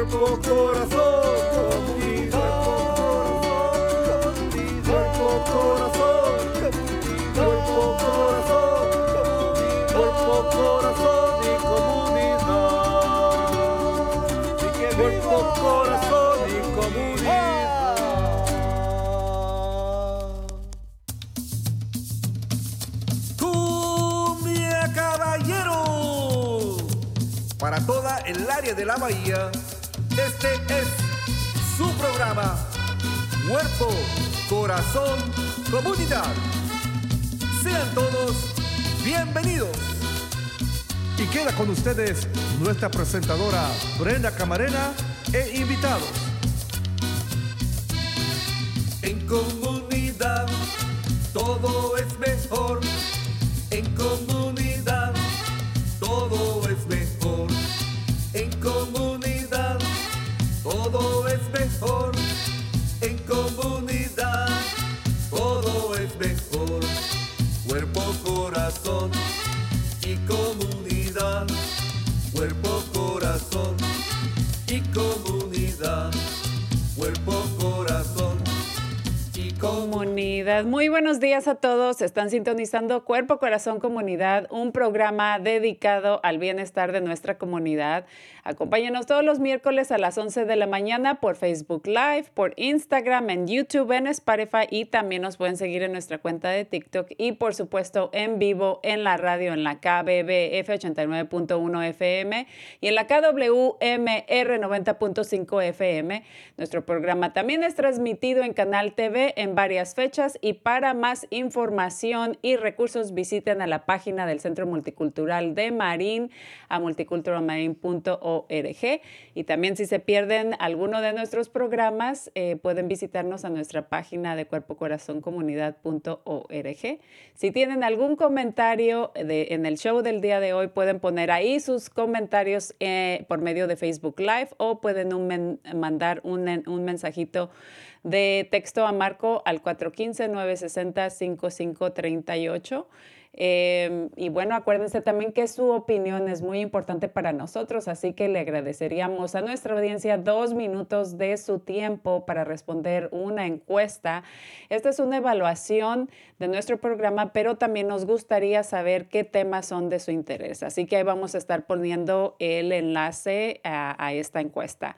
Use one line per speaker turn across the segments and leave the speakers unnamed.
Cuerpo, corazón, comunidad. Cuerpo, corazón, cuerpo, corazón, cuerpo, corazón y comunidad. Cuerpo, corazón y comunidad.
Cumbia Caballero. Para toda el área de la bahía, Cuerpo, corazón, comunidad. Sean todos bienvenidos. Y queda con ustedes nuestra presentadora Brenda Camarena e invitados.
Muy buenos días a todos. Están sintonizando Cuerpo, Corazón, Comunidad, un programa dedicado al bienestar de nuestra comunidad. Acompáñenos todos los miércoles a las 11 de la mañana por Facebook Live, por Instagram, en YouTube, en Spotify y también nos pueden seguir en nuestra cuenta de TikTok y por supuesto en vivo en la radio en la KBBF 89.1 FM y en la KWMR 90.5 FM. Nuestro programa también es transmitido en Canal TV en varias fechas y para más información y recursos visiten a la página del Centro Multicultural de Marín a multiculturalmarin.org y también si se pierden alguno de nuestros programas eh, pueden visitarnos a nuestra página de cuerpocorazoncomunidad.org. Si tienen algún comentario en el show del día de hoy pueden poner ahí sus comentarios eh, por medio de Facebook Live o pueden mandar un mensajito de texto a Marco al 415-960-5538. Eh, y bueno, acuérdense también que su opinión es muy importante para nosotros, así que le agradeceríamos a nuestra audiencia dos minutos de su tiempo para responder una encuesta. Esta es una evaluación de nuestro programa, pero también nos gustaría saber qué temas son de su interés. Así que ahí vamos a estar poniendo el enlace a, a esta encuesta.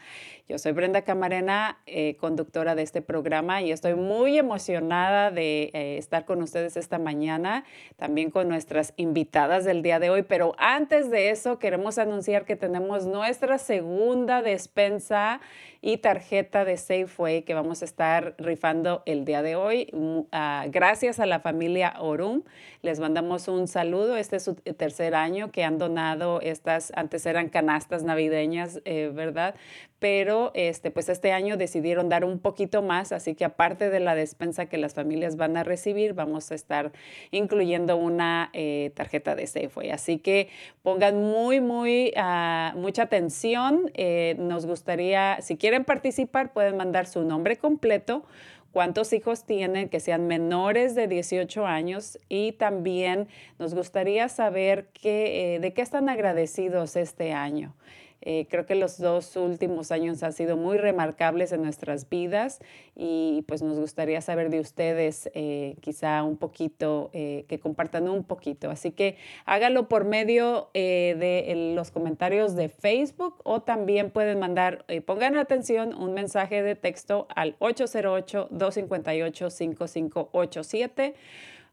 Yo soy Brenda Camarena, eh, conductora de este programa, y estoy muy emocionada de eh, estar con ustedes esta mañana, también con nuestras invitadas del día de hoy. Pero antes de eso, queremos anunciar que tenemos nuestra segunda despensa y tarjeta de Safeway que vamos a estar rifando el día de hoy. Ah, gracias a la familia Orum, les mandamos un saludo. Este es su tercer año que han donado estas, antes eran canastas navideñas, eh, ¿verdad? Pero este, pues este año decidieron dar un poquito más, así que aparte de la despensa que las familias van a recibir, vamos a estar incluyendo una eh, tarjeta de Safeway. Así que pongan muy, muy, ah, mucha atención. Eh, nos gustaría, si quieren participar, pueden mandar su nombre completo, cuántos hijos tienen que sean menores de 18 años y también nos gustaría saber qué, eh, de qué están agradecidos este año. Eh, creo que los dos últimos años han sido muy remarcables en nuestras vidas y pues nos gustaría saber de ustedes eh, quizá un poquito, eh, que compartan un poquito. Así que hágalo por medio de los comentarios de Facebook o también pueden mandar, pongan atención, un mensaje de texto al 808-258-5587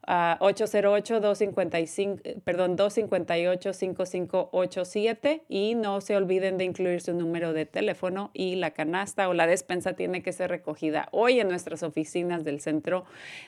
a 808-255, perdón, 258-5587 y no se olviden de incluir su número de teléfono y la canasta o la despensa tiene que ser recogida hoy en nuestras oficinas del centro,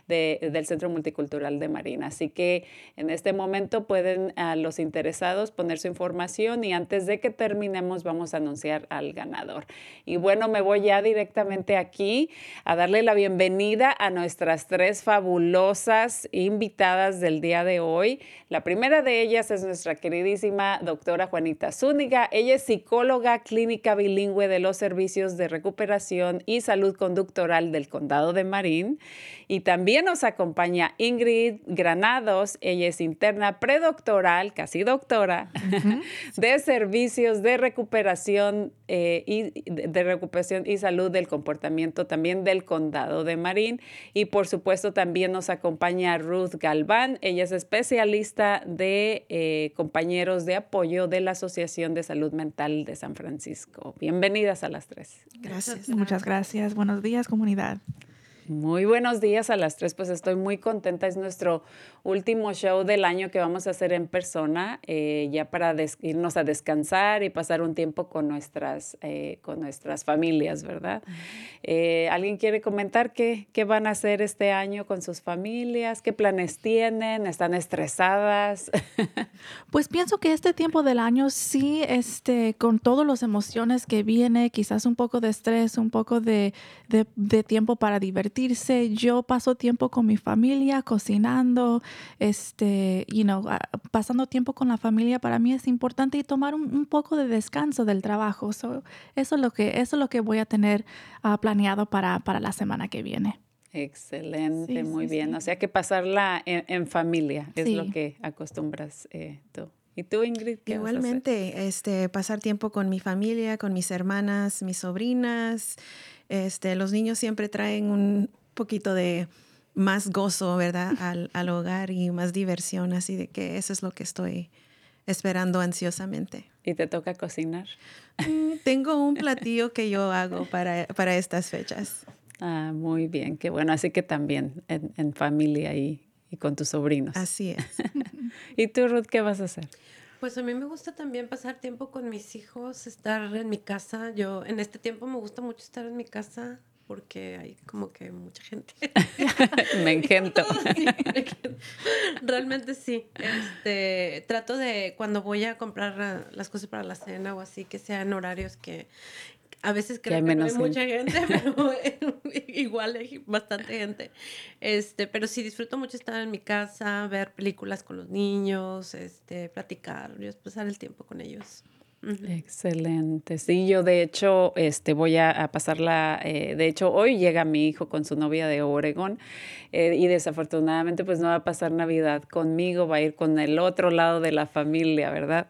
del centro multicultural de Marina. Así que en este momento pueden a los interesados poner su información y antes de que terminemos vamos a anunciar al ganador. Y bueno, me voy ya directamente aquí a darle la bienvenida a nuestras tres fabulosas invitadas del día de hoy. La primera de ellas es nuestra queridísima doctora Juanita Zúñiga. Ella es psicóloga clínica bilingüe de los servicios de recuperación y salud conductoral del condado de Marín. Y también nos acompaña Ingrid Granados. Ella es interna predoctoral, casi doctora, de servicios de recuperación, eh, y, de recuperación y salud del comportamiento también del condado de Marín. Y por supuesto también nos acompaña Ruth Galván. Ella es especialista de eh, compañeros de apoyo de la Asociación de Salud Mental de San Francisco. Bienvenidas a las tres.
Gracias. Muchas gracias. Buenos días, comunidad.
Muy buenos días a las tres, pues estoy muy contenta. Es nuestro último show del año que vamos a hacer en persona, eh, ya para irnos a descansar y pasar un tiempo con nuestras, eh, con nuestras familias, ¿verdad? Eh, ¿Alguien quiere comentar qué, qué van a hacer este año con sus familias? ¿Qué planes tienen? ¿Están estresadas?
pues pienso que este tiempo del año sí, este, con todas las emociones que viene, quizás un poco de estrés, un poco de, de, de tiempo para divertirse. Yo paso tiempo con mi familia, cocinando, este, you know, ah, pasando tiempo con la familia para mí es importante y tomar un, poco de descanso del trabajo. eso, es lo que, eso es lo que voy a tener uh, planeado para, para la semana que viene.
Excelente, muy bien. O sea que pasarla en, familia es lo que acostumbras eh, tú. ¿Y tú, Ingrid?
Igualmente, este, pasar tiempo con mi familia, con mis hermanas, mis sobrinas. Este, los niños siempre traen un poquito de más gozo, ¿verdad? Al, al, hogar y más diversión, así de que eso es lo que estoy esperando ansiosamente.
¿Y te toca cocinar?
Mm, tengo un platillo que yo hago para, para estas fechas.
Ah, muy bien, qué bueno. Así que también en, en familia y, y, con tus sobrinos.
Así es.
¿Y tú, Ruth, qué vas a hacer?
Pues a mí me gusta también pasar tiempo con mis hijos, estar en mi casa. Yo en este tiempo me gusta mucho estar en mi casa, porque hay como que mucha gente.
me engento.
Realmente sí. Este, trato de cuando voy a comprar las cosas para la cena o así, que sean horarios que a veces creo que, hay, no hay mucha gente, pero igual hay bastante gente. Este, pero sí disfruto mucho estar en mi casa, ver películas con los niños, este, platicar, pasar el tiempo con ellos.
Excelente. Sí, yo de hecho este, voy a, pasarla, eh, de hecho hoy llega mi hijo con su novia de Oregón eh, y desafortunadamente pues no va a pasar Navidad conmigo, va a ir con el otro lado de la familia, ¿verdad?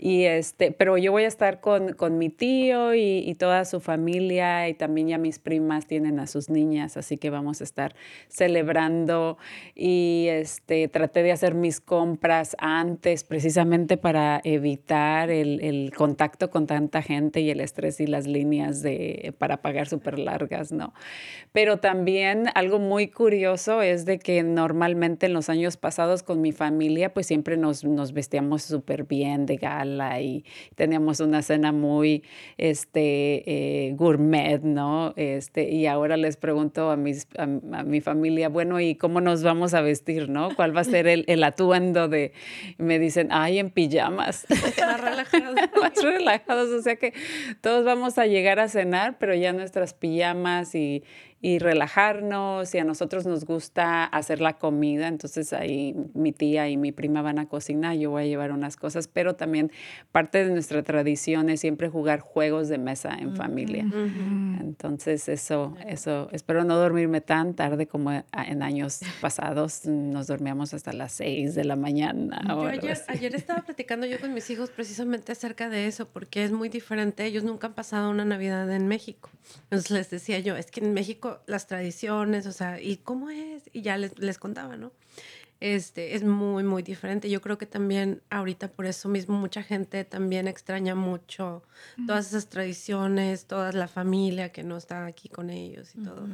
Y este, pero yo voy a estar con, con mi tío y, y, toda su familia y también ya mis primas tienen a sus niñas, así que vamos a estar celebrando y este, traté de hacer mis compras antes precisamente para evitar el, el contacto con tanta gente y el estrés y las líneas de, para pagar súper largas, ¿no? Pero también algo muy curioso es de que normalmente en los años pasados con mi familia pues siempre nos, nos vestíamos súper bien de gala y teníamos una cena muy este, eh, gourmet, ¿no? Este, y ahora les pregunto a, mis, a, mi familia, bueno, ¿y cómo nos vamos a vestir, no? ¿Cuál va a ser el, el atuendo de...? me dicen, ay, en pijamas.
Más relajados.
Más relajados, o sea que todos vamos a llegar a cenar, pero ya nuestras pijamas y y relajarnos y a nosotros nos gusta hacer la comida, entonces ahí mi tía y mi prima van a cocinar, yo voy a llevar unas cosas, pero también parte de nuestra tradición es siempre jugar juegos de mesa en familia. Entonces eso, eso, espero no dormirme tan tarde como en años pasados, nos dormíamos hasta las seis de la mañana.
ayer, ayer estaba platicando yo con mis hijos precisamente acerca de eso, porque es muy diferente, ellos nunca han pasado una Navidad en México. Entonces les decía yo, es que en México las tradiciones, o sea, ¿y cómo es? Y ya les, les contaba, ¿no? Este, es muy, muy diferente. Yo creo que también ahorita por eso mismo mucha gente también extraña mucho todas esas tradiciones, toda la familia que no está aquí con ellos y todo.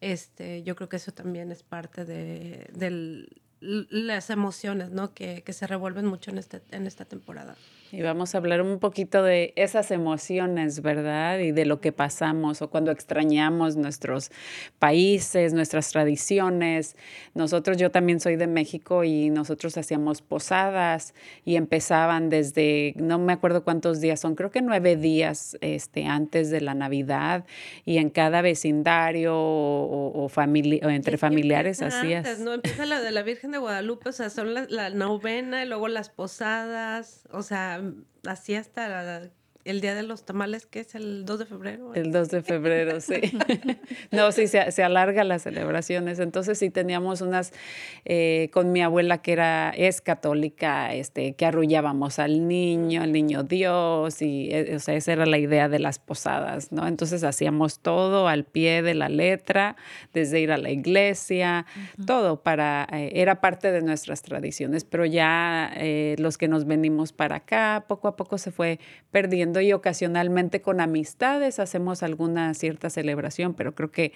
Este, yo creo que eso también es parte de, del, las emociones, ¿no? Que, que, se revuelven mucho en, este, en esta temporada.
Y vamos a hablar un poquito de esas emociones, ¿verdad? Y de lo que pasamos o cuando extrañamos nuestros países, nuestras tradiciones. Nosotros, yo también soy de México y nosotros hacíamos posadas y empezaban desde, no me acuerdo cuántos días son, creo que nueve días este, antes de la Navidad y en cada vecindario o, o, o entre familiares hacías.
No empieza la de la Virgen de Guadalupe, o sea, son la, la novena y luego las posadas, o sea, así hasta el día de los tamales, que es el 2 de febrero.
El 2 de febrero, sí. no, sí, se, se, alarga las celebraciones. Entonces sí teníamos unas, eh, con mi abuela que era, es católica, este, que arrullábamos al niño, al niño Dios, y eh, o sea, esa era la idea de las posadas, ¿no? Entonces hacíamos todo al pie de la letra, desde ir a la iglesia, todo para, eh, era parte de nuestras tradiciones, pero ya los que nos venimos para acá, poco a poco se fue perdiendo y ocasionalmente con amistades hacemos alguna cierta celebración, pero creo que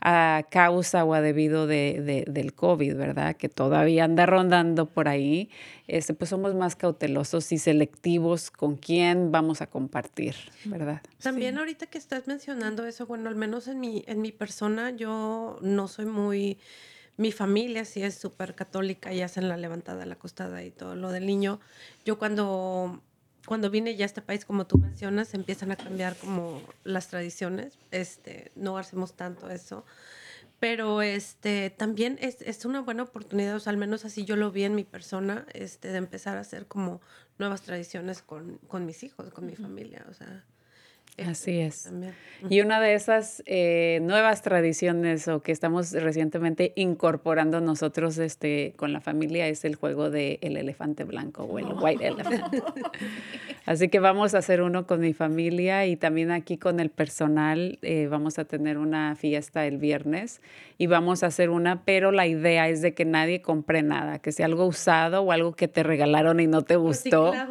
a causa o a debido de, del COVID, ¿verdad? Que todavía anda rondando por ahí, este, pues somos más cautelosos y selectivos con quién vamos a compartir, ¿verdad?
También ahorita que estás mencionando eso, bueno, al menos en mi, en mi persona, yo no soy muy mi familia sí es súper católica y hacen la levantada, la acostada y todo lo del niño. Yo cuando cuando vine ya a este país, como tú mencionas, empiezan a cambiar como las tradiciones. Este, no hacemos tanto eso. Pero este, también es, es una buena oportunidad, o sea, al menos así yo lo vi en mi persona, este, de empezar a hacer como nuevas tradiciones con, con mis hijos, con mi familia. O sea,
Así es. Y una de esas eh, nuevas tradiciones o que estamos recientemente incorporando nosotros este, con la familia es el juego del el elefante blanco o el white elephant. Así que vamos a hacer uno con mi familia y también aquí con el personal. Eh, vamos a tener una fiesta el viernes y vamos a hacer una, pero la idea es de que nadie compre nada, que sea algo usado o algo que te regalaron y no te gustó.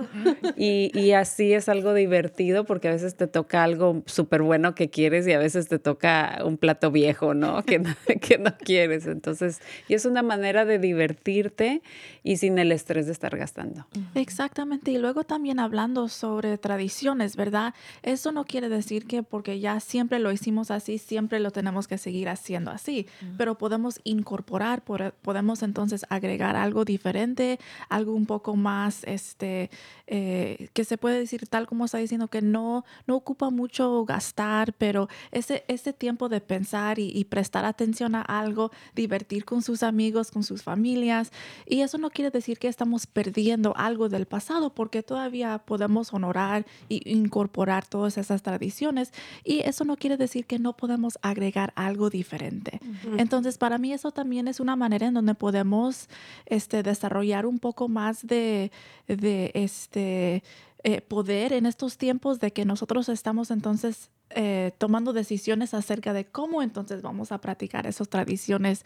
Y, y así es algo divertido porque a veces te toca algo súper bueno que quieres y a veces te toca un plato viejo, ¿no? Que, no, que no quieres. Entonces, y es una manera de divertirte y sin el estrés de estar gastando.
Exactamente. Y luego también hablando sobre tradiciones, ¿verdad? Eso no quiere decir que porque ya siempre lo hicimos así, siempre lo tenemos que seguir haciendo así, pero podemos incorporar, podemos entonces agregar algo diferente, algo un poco más, este, eh, que se puede decir tal como está diciendo, que no, no ocupa mucho gastar, pero ese, ese tiempo de pensar y, prestar atención a algo, divertir con sus amigos, con sus familias, y eso no quiere decir que estamos perdiendo algo del pasado, porque todavía podemos honorar e incorporar todas esas tradiciones, y eso no quiere decir que no podemos agregar algo diferente. Entonces, para mí eso también es una manera en donde podemos este, desarrollar un poco más de, de este, eh, poder en estos tiempos de que nosotros estamos entonces eh, tomando decisiones acerca de cómo entonces vamos a practicar esas tradiciones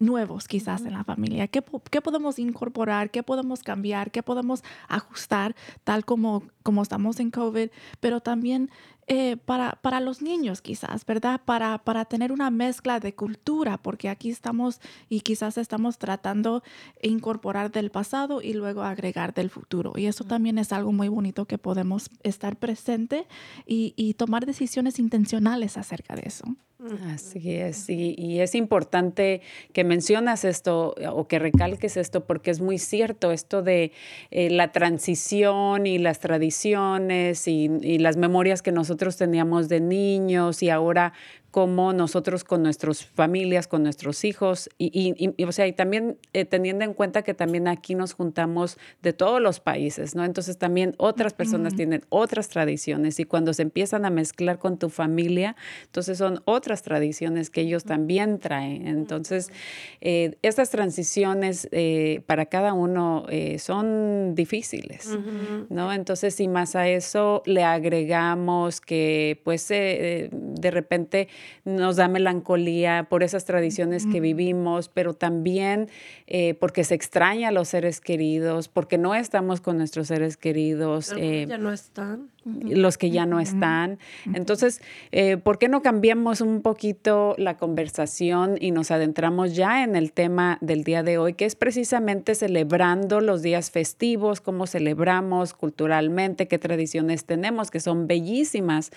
nuevos quizás en la familia. ¿Qué, ¿Qué, podemos incorporar? ¿Qué podemos cambiar? ¿Qué podemos ajustar tal como, como estamos en COVID? Pero también eh, para, para los niños quizás, ¿verdad? Para, para tener una mezcla de cultura, porque aquí estamos y quizás estamos tratando de incorporar del pasado y luego agregar del futuro. Y eso también es algo muy bonito que podemos estar presente y, y tomar decisiones intencionales acerca de eso.
Así es, y, y, es importante que mencionas esto o que recalques esto porque es muy cierto esto de eh, la transición y las tradiciones y, y, las memorias que nosotros teníamos de niños y ahora como nosotros con nuestras familias, con nuestros hijos, y, y, o sea, y también eh, teniendo en cuenta que también aquí nos juntamos de todos los países, ¿no? Entonces también otras personas tienen otras tradiciones y cuando se empiezan a mezclar con tu familia, entonces son otras tradiciones que ellos también traen. Entonces, eh, estas transiciones eh, para cada uno son difíciles, ¿no? Entonces, y más a eso le agregamos que pues de repente nos da melancolía por esas tradiciones que vivimos, pero también eh, porque se extraña a los seres queridos, porque no estamos con nuestros seres queridos.
Eh, ya no están.
Los que ya no están. Entonces, eh, ¿por qué no cambiamos un poquito la conversación y nos adentramos ya en el tema del día de hoy, que es precisamente celebrando los días festivos, cómo celebramos culturalmente, qué tradiciones tenemos, que son bellísimas,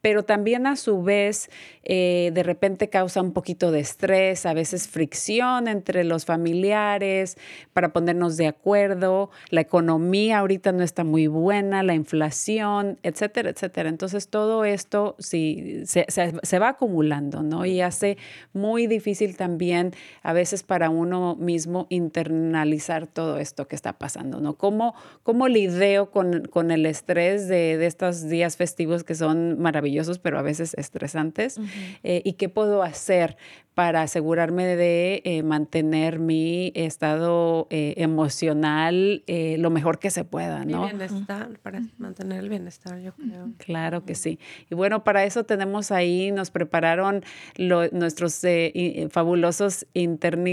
pero también a su vez eh, de repente causa un poquito de estrés, a veces fricción entre los familiares para ponernos de acuerdo, la economía ahorita no está muy buena, la inflación etcétera, etcétera. Entonces todo esto sí, se, va acumulando, ¿no? Y hace muy difícil también a veces para uno mismo internalizar todo esto que está pasando, ¿no? ¿Cómo, cómo lidio con, con el estrés de, de, estos días festivos que son maravillosos, pero a veces estresantes? Eh, ¿Y qué puedo hacer para asegurarme de eh, mantener mi estado eh, emocional lo mejor que se pueda, ¿no?
bienestar, para mantener el bienestar yo creo.
Claro que sí. Y bueno, para eso tenemos ahí, nos prepararon nuestros eh, fabulosos internistas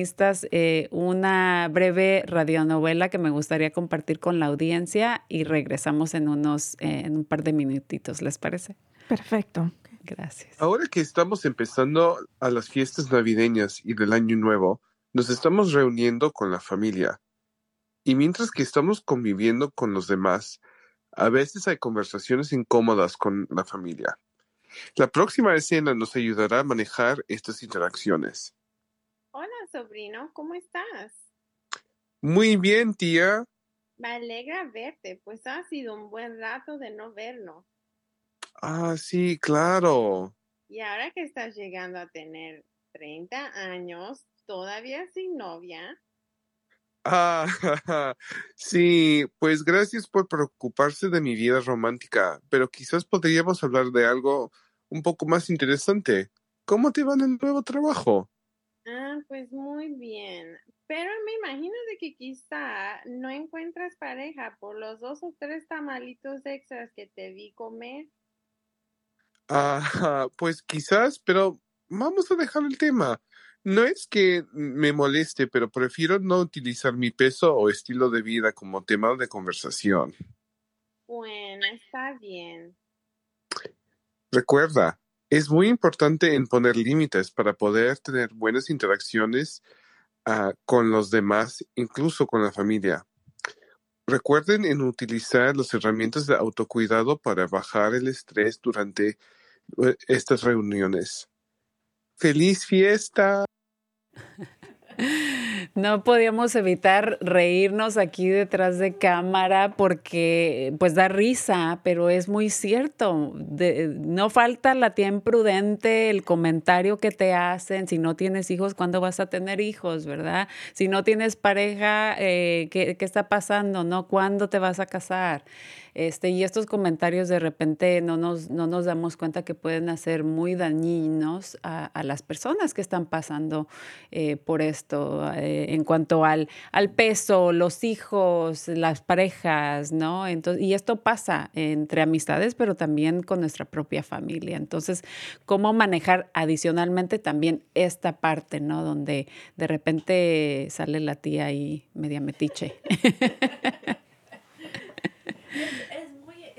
eh, una breve radionovela que me gustaría compartir con la audiencia y regresamos en unos, eh, en un par de minutitos, ¿les parece?
Perfecto.
Gracias.
Ahora que estamos empezando a las fiestas navideñas y del Año Nuevo, nos estamos reuniendo con la familia. Y mientras que estamos conviviendo con los demás, a veces hay conversaciones incómodas con la familia. La próxima escena nos ayudará a manejar estas interacciones.
Hola, sobrino, ¿cómo estás?
Muy bien, tía.
Me alegra verte, pues ha sido un buen rato de no verlo.
Ah, sí, claro.
Y ahora que estás llegando a tener 30 años, todavía sin novia,
Ah, sí, pues gracias por preocuparse de mi vida romántica, pero quizás podríamos hablar de algo un poco más interesante. ¿Cómo te va en el nuevo trabajo?
Ah, pues muy bien. Pero me imagino de que quizá no encuentras pareja por los dos o tres tamalitos extras que te vi comer.
Ah, pues quizás, pero vamos a dejar el tema. No es que me moleste, pero prefiero no utilizar mi peso o estilo de vida como tema de conversación.
Bueno, está bien.
Recuerda, es muy importante en poner límites para poder tener buenas interacciones uh, con los demás, incluso con la familia. Recuerden en utilizar las herramientas de autocuidado para bajar el estrés durante eh, estas reuniones. ¡Feliz fiesta!
No podíamos evitar reírnos aquí detrás de cámara porque pues da risa, pero es muy cierto. no falta la tía imprudente, el comentario que te hacen, si no tienes hijos, ¿cuándo vas a tener hijos, verdad? Si no tienes pareja, eh, ¿qué, ¿qué, está pasando? ¿No? ¿Cuándo te vas a casar? Este, y estos comentarios de repente no nos, no nos damos cuenta que pueden hacer muy dañinos a, las personas que están pasando eh, por esto eh, en cuanto al, al peso, los hijos, las parejas, ¿no? Entonces, y esto pasa entre amistades, pero también con nuestra propia familia. Entonces, ¿cómo manejar adicionalmente también esta parte, ¿no? Donde de repente sale la tía ahí media metiche.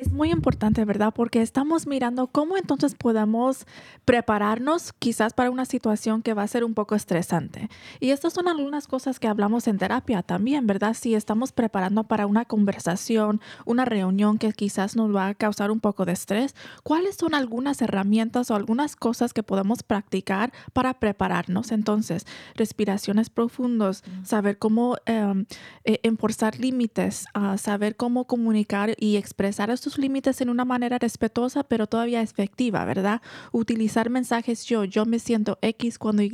Es muy importante, ¿verdad? Porque estamos mirando cómo entonces podemos prepararnos quizás para una situación que va a ser un poco estresante. Y estas son algunas cosas que hablamos en terapia también, ¿verdad? Si estamos preparando para una conversación, una reunión que quizás nos va a causar un poco de estrés, ¿cuáles son algunas herramientas o algunas cosas que podemos practicar para prepararnos? Entonces, respiraciones profundas, saber cómo em, eh, enforzar límites, uh, saber cómo comunicar y expresar estos límites en una manera respetuosa, pero todavía efectiva, ¿verdad? Utilizar mensajes yo, yo me siento X cuando Y,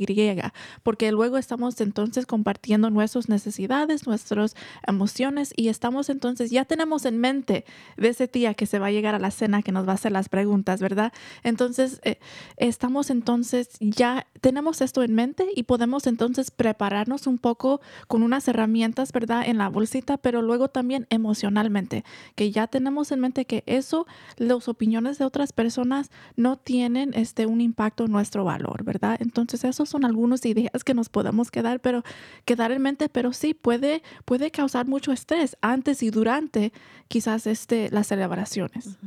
porque luego estamos entonces compartiendo nuestras necesidades, nuestras emociones y estamos entonces, ya tenemos en mente de ese día que se va a llegar a la cena que nos va a hacer las preguntas, ¿verdad? Entonces, eh, estamos entonces, ya tenemos esto en mente y podemos entonces prepararnos un poco con unas herramientas, ¿verdad? En la bolsita, pero luego también emocionalmente, que ya tenemos en mente que eso, las opiniones de otras personas no tienen este, un impacto en nuestro valor, ¿verdad? Entonces, esos son algunas ideas que nos podemos quedar, pero quedar en mente, pero sí puede, puede causar mucho estrés antes y durante quizás este, las celebraciones.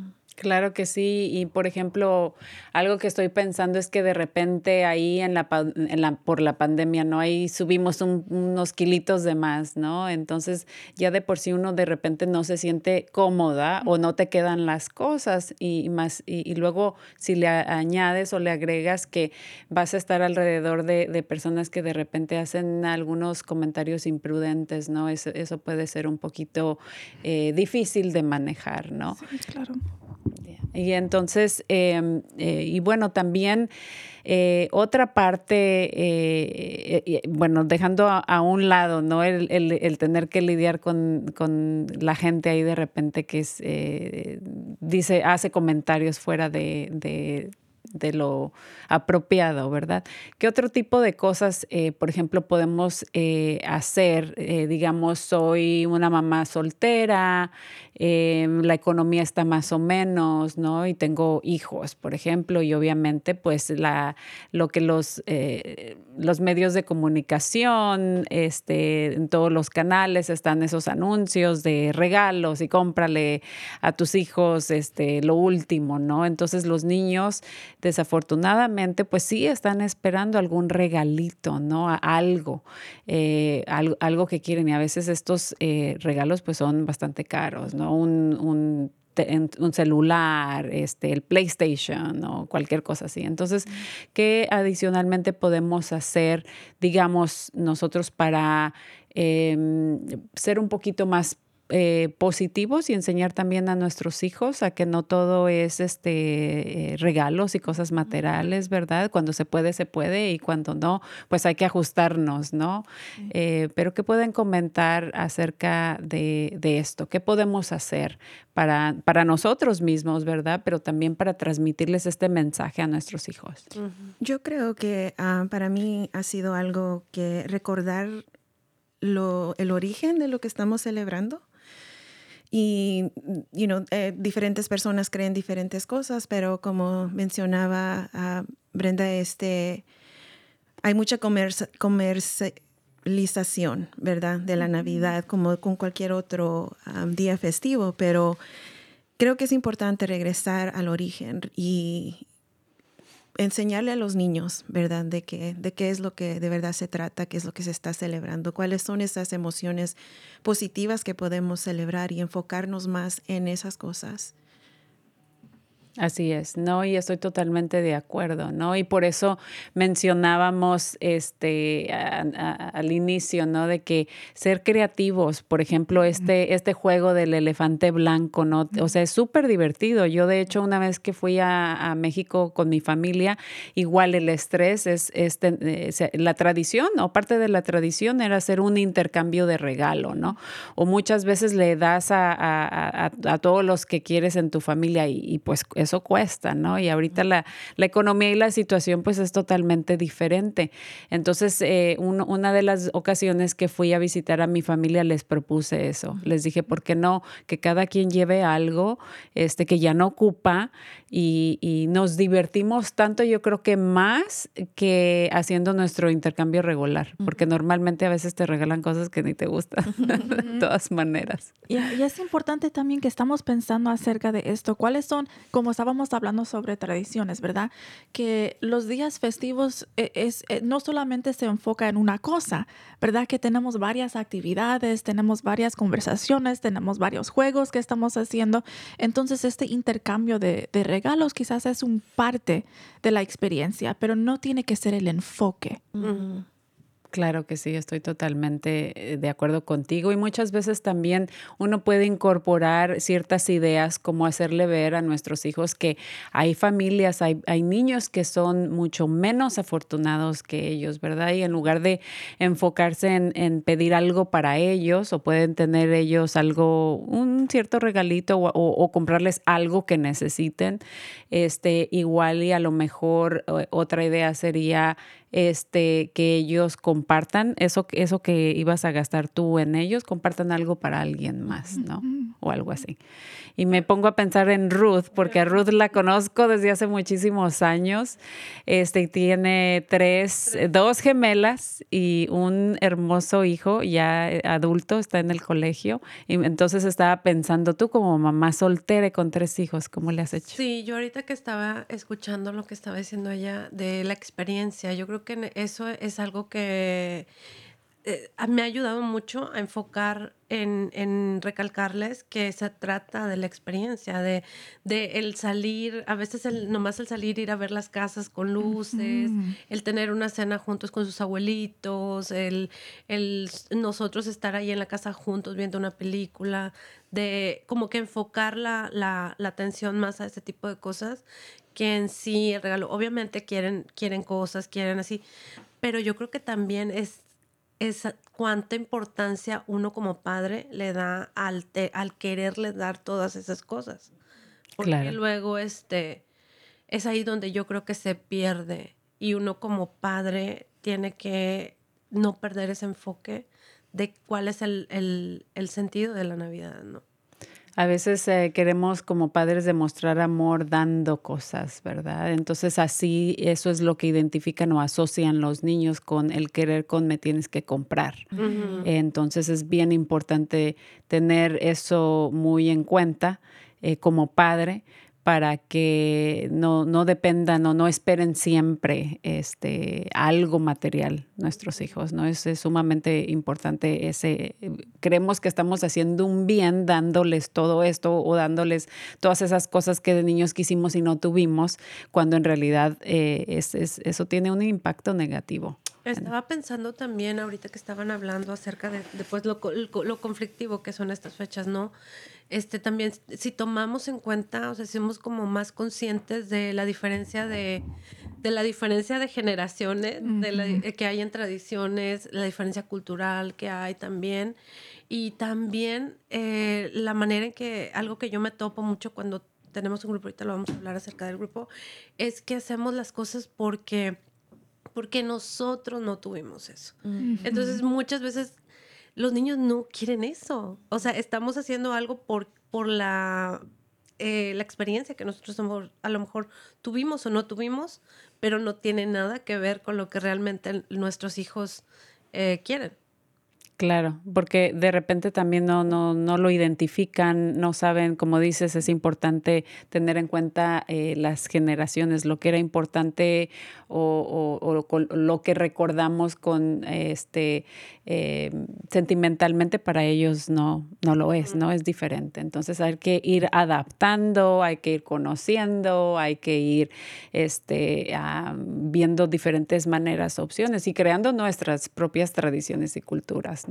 Claro que sí, y por ejemplo, algo que estoy pensando es que de repente ahí en la, en la por la pandemia, ¿no? Ahí subimos unos kilitos de más, ¿no? Entonces ya de por sí uno de repente no se siente cómoda o no te quedan las cosas y, más, y, luego si le añades o le agregas que vas a estar alrededor de, de personas que de repente hacen algunos comentarios imprudentes, ¿no? Eso, eso puede ser un poquito eh, difícil de manejar, ¿no?
Sí, claro.
Y entonces, em, eh, y bueno, también eh, otra parte, eh, bueno, dejando a, un lado, ¿no? El, tener que lidiar con, la gente ahí de repente que es, dice, hace comentarios fuera de de lo apropiado, ¿verdad? ¿Qué otro tipo de cosas, eh, por ejemplo, podemos eh, hacer? Eh, digamos, soy una mamá soltera, la economía está más o menos, ¿no? Y tengo hijos, por ejemplo, y obviamente, pues, la, lo que los, los medios de comunicación, este, en todos los canales están esos anuncios de regalos y cómprale a tus hijos este, lo último, ¿no? Entonces, los niños desafortunadamente, pues sí están esperando algún regalito, ¿no? Algo, eh, algo, que quieren. Y a veces estos eh, regalos pues son bastante caros, ¿no? Un, un, celular, este, el PlayStation o cualquier cosa así. Entonces, ¿qué adicionalmente podemos hacer, digamos, nosotros para em, ser un poquito más eh, positivos y enseñar también a nuestros hijos a que no todo es este eh, regalos y cosas materiales, ¿verdad? Cuando se puede, se puede y cuando no, pues hay que ajustarnos, ¿no? Eh, pero ¿qué pueden comentar acerca de, esto? ¿Qué podemos hacer para, para nosotros mismos, ¿verdad? Pero también para transmitirles este mensaje a nuestros hijos.
Yo creo que ah, para mí ha sido algo que recordar lo, el origen de lo que estamos celebrando y, you know, eh, diferentes personas creen diferentes cosas, pero como mencionaba uh, Brenda, este, hay mucha comercialización, ¿verdad? De la Navidad, como con cualquier otro día festivo, pero creo que es importante regresar al origen y, enseñarle a los niños, ¿verdad? De, que, de qué es lo que de verdad se trata, qué es lo que se está celebrando, cuáles son esas emociones positivas que podemos celebrar y enfocarnos más en esas cosas.
Así es, ¿no? Y estoy totalmente de acuerdo, ¿no? Y por eso mencionábamos este al inicio, ¿no? De que ser creativos, por ejemplo, este, este juego del elefante blanco, ¿no? O sea, es súper divertido. Yo, de hecho, una vez que fui a, México con mi familia, igual el estrés es, este, la tradición, o parte de la tradición era hacer un intercambio de regalo, ¿no? O muchas veces le das a, todos los que quieres en tu familia y, y pues eso cuesta, ¿no? Y ahorita la, economía y la situación pues es totalmente diferente. Entonces, eh, una de las ocasiones que fui a visitar a mi familia les propuse eso. Les dije, ¿por qué no? Que cada quien lleve algo este, que ya no ocupa y, nos divertimos tanto, yo creo que más que haciendo nuestro intercambio regular, porque normalmente a veces te regalan cosas que ni te gustan, de todas maneras.
Y, y es importante también que estamos pensando acerca de esto. ¿Cuáles son, como estábamos hablando sobre tradiciones, ¿verdad? Que los días festivos eh, es, eh, no solamente se enfoca en una cosa, ¿verdad? Que tenemos varias actividades, tenemos varias conversaciones, tenemos varios juegos que estamos haciendo. Entonces, este intercambio de, regalos quizás es un parte de la experiencia, pero no tiene que ser el enfoque.
Claro que sí, estoy totalmente eh, de acuerdo contigo y muchas veces también uno puede incorporar ciertas ideas como hacerle ver a nuestros hijos que hay familias, hay, hay niños que son mucho menos afortunados que ellos, ¿verdad? Y en lugar de enfocarse en, pedir algo para ellos o pueden tener ellos algo, un cierto regalito o, o, comprarles algo que necesiten, este, igual y a lo mejor eh, otra idea sería este, que ellos compartan eso, eso que ibas a gastar tú en ellos, compartan algo para alguien más, ¿no? O algo así. Y me pongo a pensar en Ruth, porque a Ruth la conozco desde hace muchísimos años. Este tiene tres, dos gemelas y un hermoso hijo ya adulto, está en el colegio. Y entonces estaba pensando, tú como mamá soltera con tres hijos, ¿cómo le has hecho?
Sí, yo ahorita que estaba escuchando lo que estaba diciendo ella de la experiencia, yo creo que eso es algo que eh, me ha ayudado mucho a enfocar en, en, recalcarles que se trata de la experiencia, de, de, el salir, a veces el, nomás el salir, ir a ver las casas con luces, el tener una cena juntos con sus abuelitos, el, el nosotros estar ahí en la casa juntos viendo una película, de como que enfocar la, la, la atención más a ese tipo de cosas que en sí el regalo. Obviamente quieren, quieren cosas, quieren así, pero yo creo que también es es cuánta importancia uno como padre le da al, al quererle dar todas esas cosas. Porque luego este, es ahí donde yo creo que se pierde y uno como padre tiene que no perder ese enfoque de cuál es el, el, el sentido de la Navidad, ¿no?
A veces eh, queremos como padres demostrar amor dando cosas, ¿verdad? Entonces así eso es lo que identifican o asocian los niños con el querer con me tienes que comprar. Entonces es bien importante tener eso muy en cuenta eh, como padre para que no, no, dependan o no esperen siempre este, algo material nuestros hijos, ¿no? Es, sumamente importante ese, creemos que estamos haciendo un bien dándoles todo esto o dándoles todas esas cosas que de niños quisimos y no tuvimos, cuando en realidad eh, es, eso tiene un impacto negativo.
Estaba pensando también ahorita que estaban hablando acerca de, pues, lo, lo conflictivo que son estas fechas, ¿no? Este también si tomamos en cuenta, o sea, si somos como más conscientes de la diferencia de, de la diferencia de generaciones, de la, que hay en tradiciones, la diferencia cultural que hay también, y también eh, la manera en que, algo que yo me topo mucho cuando tenemos un grupo, ahorita lo vamos a hablar acerca del grupo, es que hacemos las cosas porque porque nosotros no tuvimos eso. Entonces muchas veces los niños no quieren eso. O sea, estamos haciendo algo por, por la, eh, la experiencia que nosotros a lo mejor tuvimos o no tuvimos, pero no tiene nada que ver con lo que realmente nuestros hijos eh, quieren.
Claro, porque de repente también no, no, no, lo identifican, no saben, como dices, es importante tener en cuenta eh, las generaciones, lo que era importante o, o, lo que recordamos con este eh, sentimentalmente para ellos no, no lo es, ¿no? Es diferente. Entonces hay que ir adaptando, hay que ir conociendo, hay que ir este, viendo diferentes maneras, opciones y creando nuestras propias tradiciones y culturas.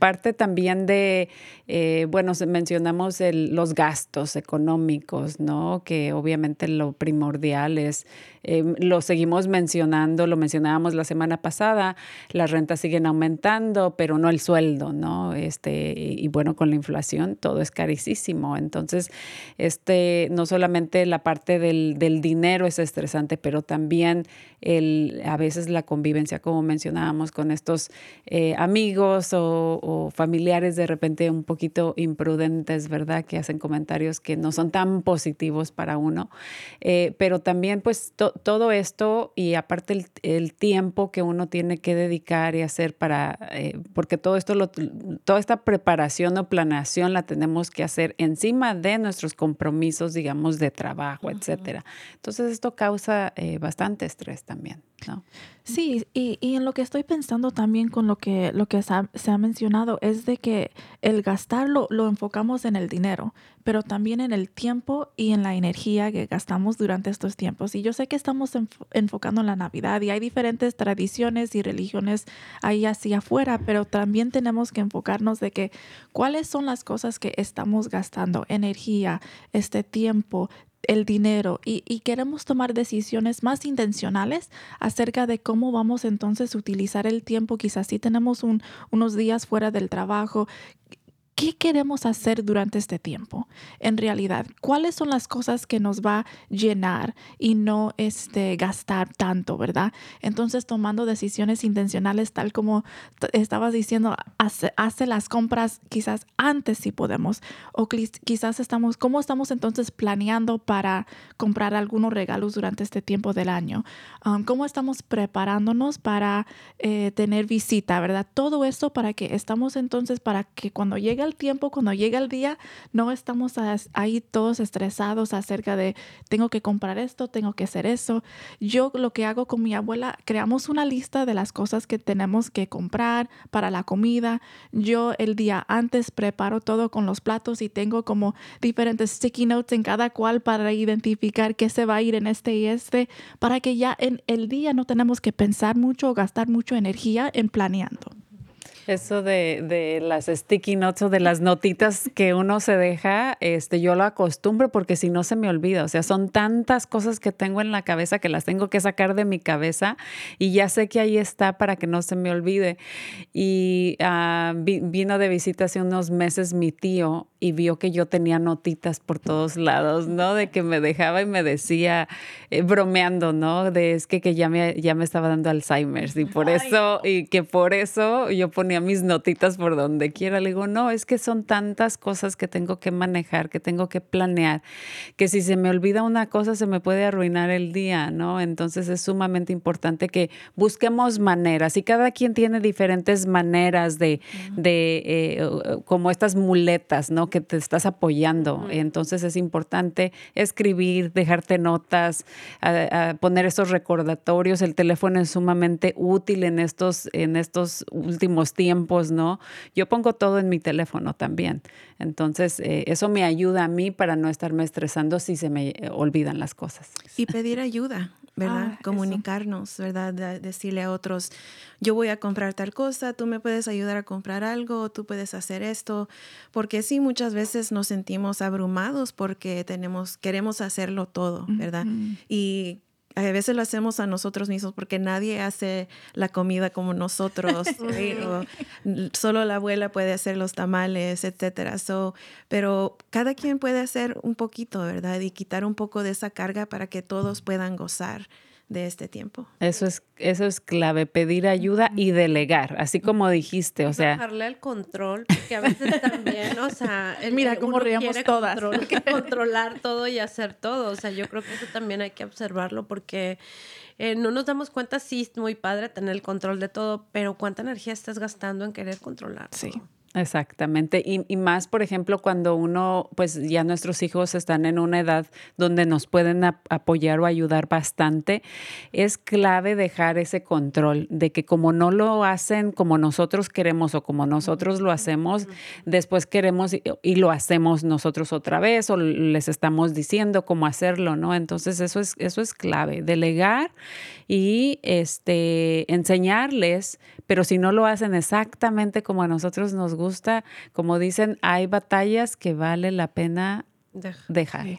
Parte también de, eh, bueno, mencionamos los gastos económicos, ¿no? Que obviamente lo primordial es Em, lo seguimos mencionando, lo mencionábamos la semana pasada, las rentas siguen aumentando, pero no el sueldo, ¿no? Este, y, bueno, con la inflación todo es carísimo. Entonces, este, no solamente la parte del, del dinero es estresante, pero también el, a veces la convivencia, como mencionábamos, con estos eh, amigos o, familiares de repente un poquito imprudentes, ¿verdad? Que hacen comentarios que no son tan positivos para uno. Eh, pero también, pues, todo esto y aparte el, tiempo que uno tiene que dedicar y hacer para, eh, porque todo esto, toda esta preparación o planeación la tenemos que hacer encima de nuestros compromisos, digamos, de trabajo, etcétera. Entonces esto causa eh, bastante estrés también,
Sí, y, y, en lo que estoy pensando también con lo que, lo que se ha, mencionado es de que el gastarlo lo enfocamos en el dinero, pero también en el tiempo y en la energía que gastamos durante estos tiempos. Y yo sé que estamos enfocando en la Navidad y hay diferentes tradiciones y religiones ahí hacia afuera, pero también tenemos que enfocarnos de que cuáles son las cosas que estamos gastando, energía, este tiempo, el dinero y, queremos tomar decisiones más intencionales acerca de cómo vamos entonces a utilizar el tiempo. Quizás si tenemos unos días fuera del trabajo, ¿qué queremos hacer durante este tiempo? En realidad, ¿cuáles son las cosas que nos va a llenar y no este, gastar tanto, verdad? Entonces, tomando decisiones intencionales, tal como estabas diciendo, hace, hace, las compras quizás antes si podemos, o quizás estamos, ¿cómo estamos entonces planeando para comprar algunos regalos durante este tiempo del año? Um, ¿Cómo estamos preparándonos para eh, tener visita, verdad? Todo esto para que estamos entonces, para que cuando llegue el tiempo, cuando llegue el día, no estamos ahí todos estresados acerca de tengo que comprar esto, tengo que hacer eso. Yo lo que hago con mi abuela, creamos una lista de las cosas que tenemos que comprar para la comida. Yo el día antes preparo todo con los platos y tengo como diferentes sticky notes en cada cual para identificar qué se va a ir en este y este, para que ya en el día no tenemos que pensar mucho o gastar mucho energía en planeando.
Eso de, de, las sticky notes o de las notitas que uno se deja, este, yo lo acostumbro porque si no se me olvida. O sea, son tantas cosas que tengo en la cabeza que las tengo que sacar de mi cabeza y ya sé que ahí está para que no se me olvide. Y uh, vino de visita hace unos meses mi tío y vio que yo tenía notitas por todos lados, ¿no? De que me dejaba y me decía, eh, bromeando, ¿no? De es que, que ya, me, ya me estaba dando Alzheimer's y por eso, y que por eso yo ponía mis notitas por donde quiera. Le digo, no, es que son tantas cosas que tengo que manejar, que tengo que planear, que si se me olvida una cosa se me puede arruinar el día, ¿no? Entonces es sumamente importante que busquemos maneras y cada quien tiene diferentes maneras de, de eh, como estas muletas, ¿no? Que te estás apoyando. Entonces es importante escribir, dejarte notas, poner esos recordatorios. El teléfono es sumamente útil en estos, en estos últimos tiempos, ¿no? Yo pongo todo en mi teléfono también. Entonces eh, eso me ayuda a mí para no estarme estresando si se me eh, olvidan las cosas.
Y pedir ayuda. ¿verdad? Ah, Comunicarnos, ¿verdad? decirle a otros, yo voy a comprar tal cosa, tú me puedes ayudar a comprar algo, tú puedes hacer esto, porque sí, muchas veces nos sentimos abrumados porque tenemos, queremos hacerlo todo, ¿verdad? Y a veces lo hacemos a nosotros mismos porque nadie hace la comida como nosotros, solo la abuela puede hacer los tamales, etcétera. So, pero cada quien puede hacer un poquito, ¿verdad? Y quitar un poco de esa carga para que todos puedan gozar de este tiempo.
Eso es, eso es clave, pedir ayuda y delegar, así como dijiste, o sea.
Bajarle el control, porque a veces también, o sea,
mira cómo ríamos todas.
controlar todo y hacer todo, o sea, yo creo que eso también hay que observarlo porque eh, no nos damos cuenta, sí, es muy padre tener el control de todo, pero cuánta energía estás gastando en querer controlar.
Sí. Exactamente. Y, más, por ejemplo, cuando uno, pues ya nuestros hijos están en una edad donde nos pueden apoyar o ayudar bastante, es clave dejar ese control de que como no lo hacen como nosotros queremos o como nosotros lo hacemos, después queremos y, y lo hacemos nosotros otra vez o les estamos diciendo cómo hacerlo, ¿no? Entonces eso es, eso es clave, delegar y este, enseñarles, pero si no lo hacen exactamente como a nosotros nos gusta, como dicen, hay batallas que vale la pena dejar.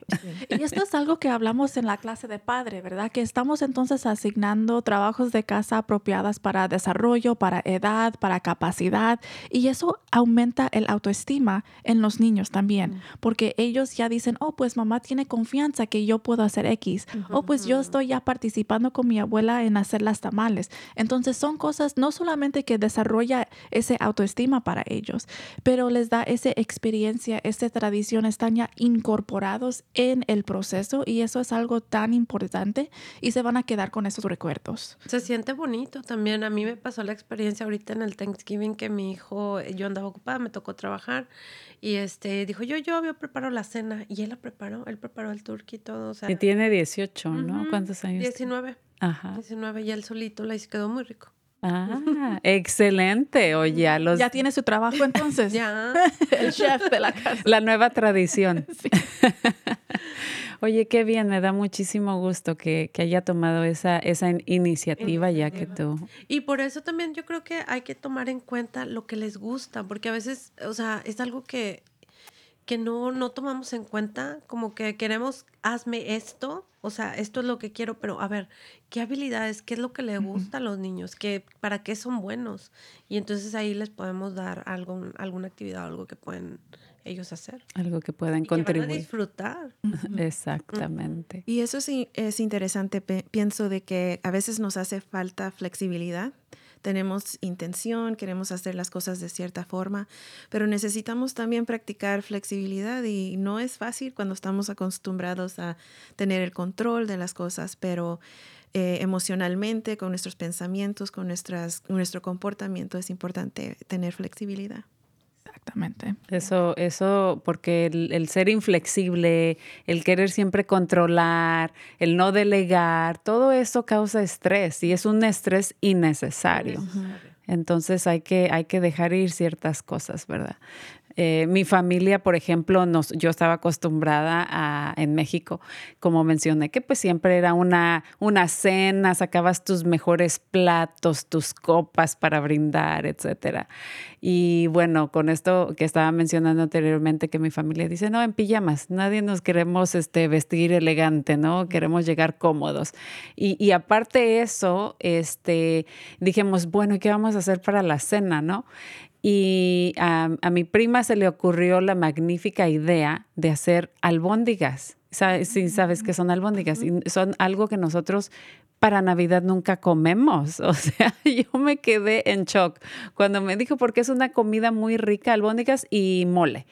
Y
esto es algo que hablamos en la clase de padre, ¿verdad? Que estamos entonces asignando trabajos de casa apropiadas para desarrollo, para edad, para capacidad, y eso aumenta el autoestima en los niños también, porque ellos ya dicen, oh, pues mamá tiene confianza que yo puedo hacer X, o oh, pues yo estoy ya participando con mi abuela en hacer las tamales. Entonces son cosas no solamente que desarrolla ese autoestima para ellos, pero les da esa experiencia, esa tradición, están ya incorporados en el proceso y eso es algo tan importante y se van a quedar con esos recuerdos.
Se siente bonito también. A mí me pasó la experiencia ahorita en el Thanksgiving que mi hijo, yo andaba ocupada, me tocó trabajar y este dijo, yo, yo había preparado la cena y él la preparó, él preparó el turkey y todo. O sea,
y tiene 18, ¿no? ¿Cuántos años?
19. Ajá. 19 y él solito la quedó muy rico.
Ah, excelente. Oye, ya los...
Ya tiene su trabajo entonces.
ya.
El chef de la casa.
La nueva tradición. Oye, qué bien, me da muchísimo gusto que, que haya tomado esa, esa iniciativa, ya que tú.
Y por eso también yo creo que hay que tomar en cuenta lo que les gusta, porque a veces, o sea, es algo que, que no, no tomamos en cuenta, como que queremos, hazme esto, o sea, esto es lo que quiero, pero a ver, ¿qué habilidades, qué es lo que le gusta a los niños? ¿Qué, ¿Para qué son buenos? Y entonces ahí les podemos dar algo, alguna actividad, algo que pueden ellos hacer.
Algo que puedan
Y que van a
contribuir.
disfrutar.
Exactamente.
Y eso sí es interesante. pe- Pienso de que a veces nos hace falta flexibilidad. Tenemos intención, queremos hacer las cosas de cierta forma, pero necesitamos también practicar flexibilidad y no es fácil cuando estamos acostumbrados a tener el control de las cosas, pero eh, emocionalmente, con nuestros pensamientos, con nuestras, nuestro comportamiento es importante tener flexibilidad.
Exactamente.
Eso, eso, porque el, el ser inflexible, el querer siempre controlar, el no delegar, todo eso causa estrés y es un estrés innecesario. Entonces hay que, hay que dejar ir ciertas cosas, ¿verdad? Eh, mi familia, por ejemplo, nos, yo estaba acostumbrada a, en México, como mencioné, que pues siempre era una, una cena, sacabas tus mejores platos, tus copas para brindar, etcétera. Y bueno, con esto que estaba mencionando anteriormente, que mi familia dice, no, en pijamas, nadie nos queremos este, vestir elegante, ¿no? Queremos llegar cómodos. Y, y aparte eso, este, dijimos, bueno, ¿y qué vamos a hacer para la cena, no? Y a, a mi prima se le ocurrió la magnífica idea de hacer albóndigas. Sa- Sí, sabes que son albóndigas. Y son algo que nosotros para Navidad nunca comemos. O sea, yo me quedé en shock cuando me dijo, porque es una comida muy rica, albóndigas y mole.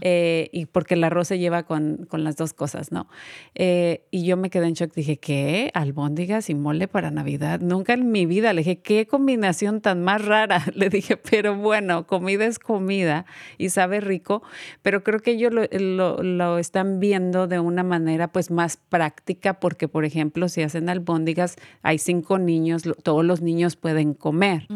Eh, y porque el arroz se lleva con, con las dos cosas, ¿no? Eh, y yo me quedé en shock. Dije, ¿qué? ¿Albóndigas y mole para Navidad? Nunca en mi vida. Le dije, ¿qué combinación tan más rara? Le dije, pero bueno, comida es comida y sabe rico, pero creo que ellos lo, lo- lo están viendo de una manera pues más práctica porque, por ejemplo, si hacen albóndigas, hay cinco niños, todos los niños pueden comer.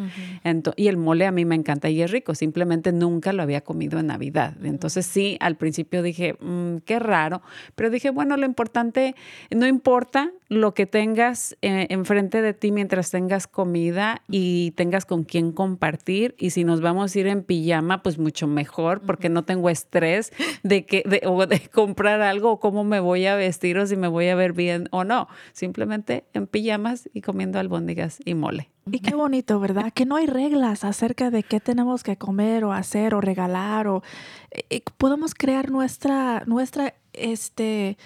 Y el mole a mí me encanta y es rico, simplemente nunca lo había comido en Navidad. Entonces sí, al principio dije, "Mm, qué raro, pero dije, bueno, lo importante, no importa lo que tengas eh, enfrente de ti mientras tengas comida y tengas con quién compartir y si nos vamos a ir en pijama, pues mucho mejor porque no tengo estrés de que de, o de comprar algo o cómo me voy a vestir o si me voy a ver bien o no, simplemente en pijamas y comiendo albóndigas y mole.
Y qué bonito, ¿verdad? Que no hay reglas acerca de qué tenemos que comer o hacer o regalar o eh, eh, podemos crear nuestra nuestra este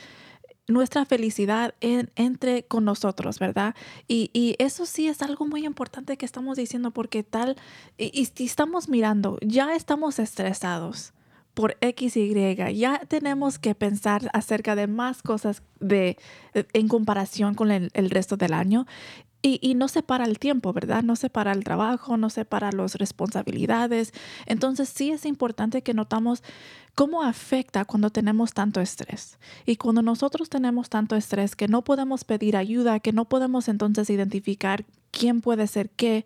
nuestra felicidad en- entre con nosotros, ¿verdad? Y, y eso sí es algo muy importante que estamos diciendo porque tal, y, y estamos mirando, ya estamos estresados por X Y, ya tenemos que pensar acerca de más cosas de, en comparación con el, el resto del año. Y, no se para el tiempo, ¿verdad? No se para el trabajo, no se para las responsabilidades. Entonces sí es importante que notamos cómo afecta cuando tenemos tanto estrés. Y cuando nosotros tenemos tanto estrés que no podemos pedir ayuda, que no podemos entonces identificar quién puede ser qué.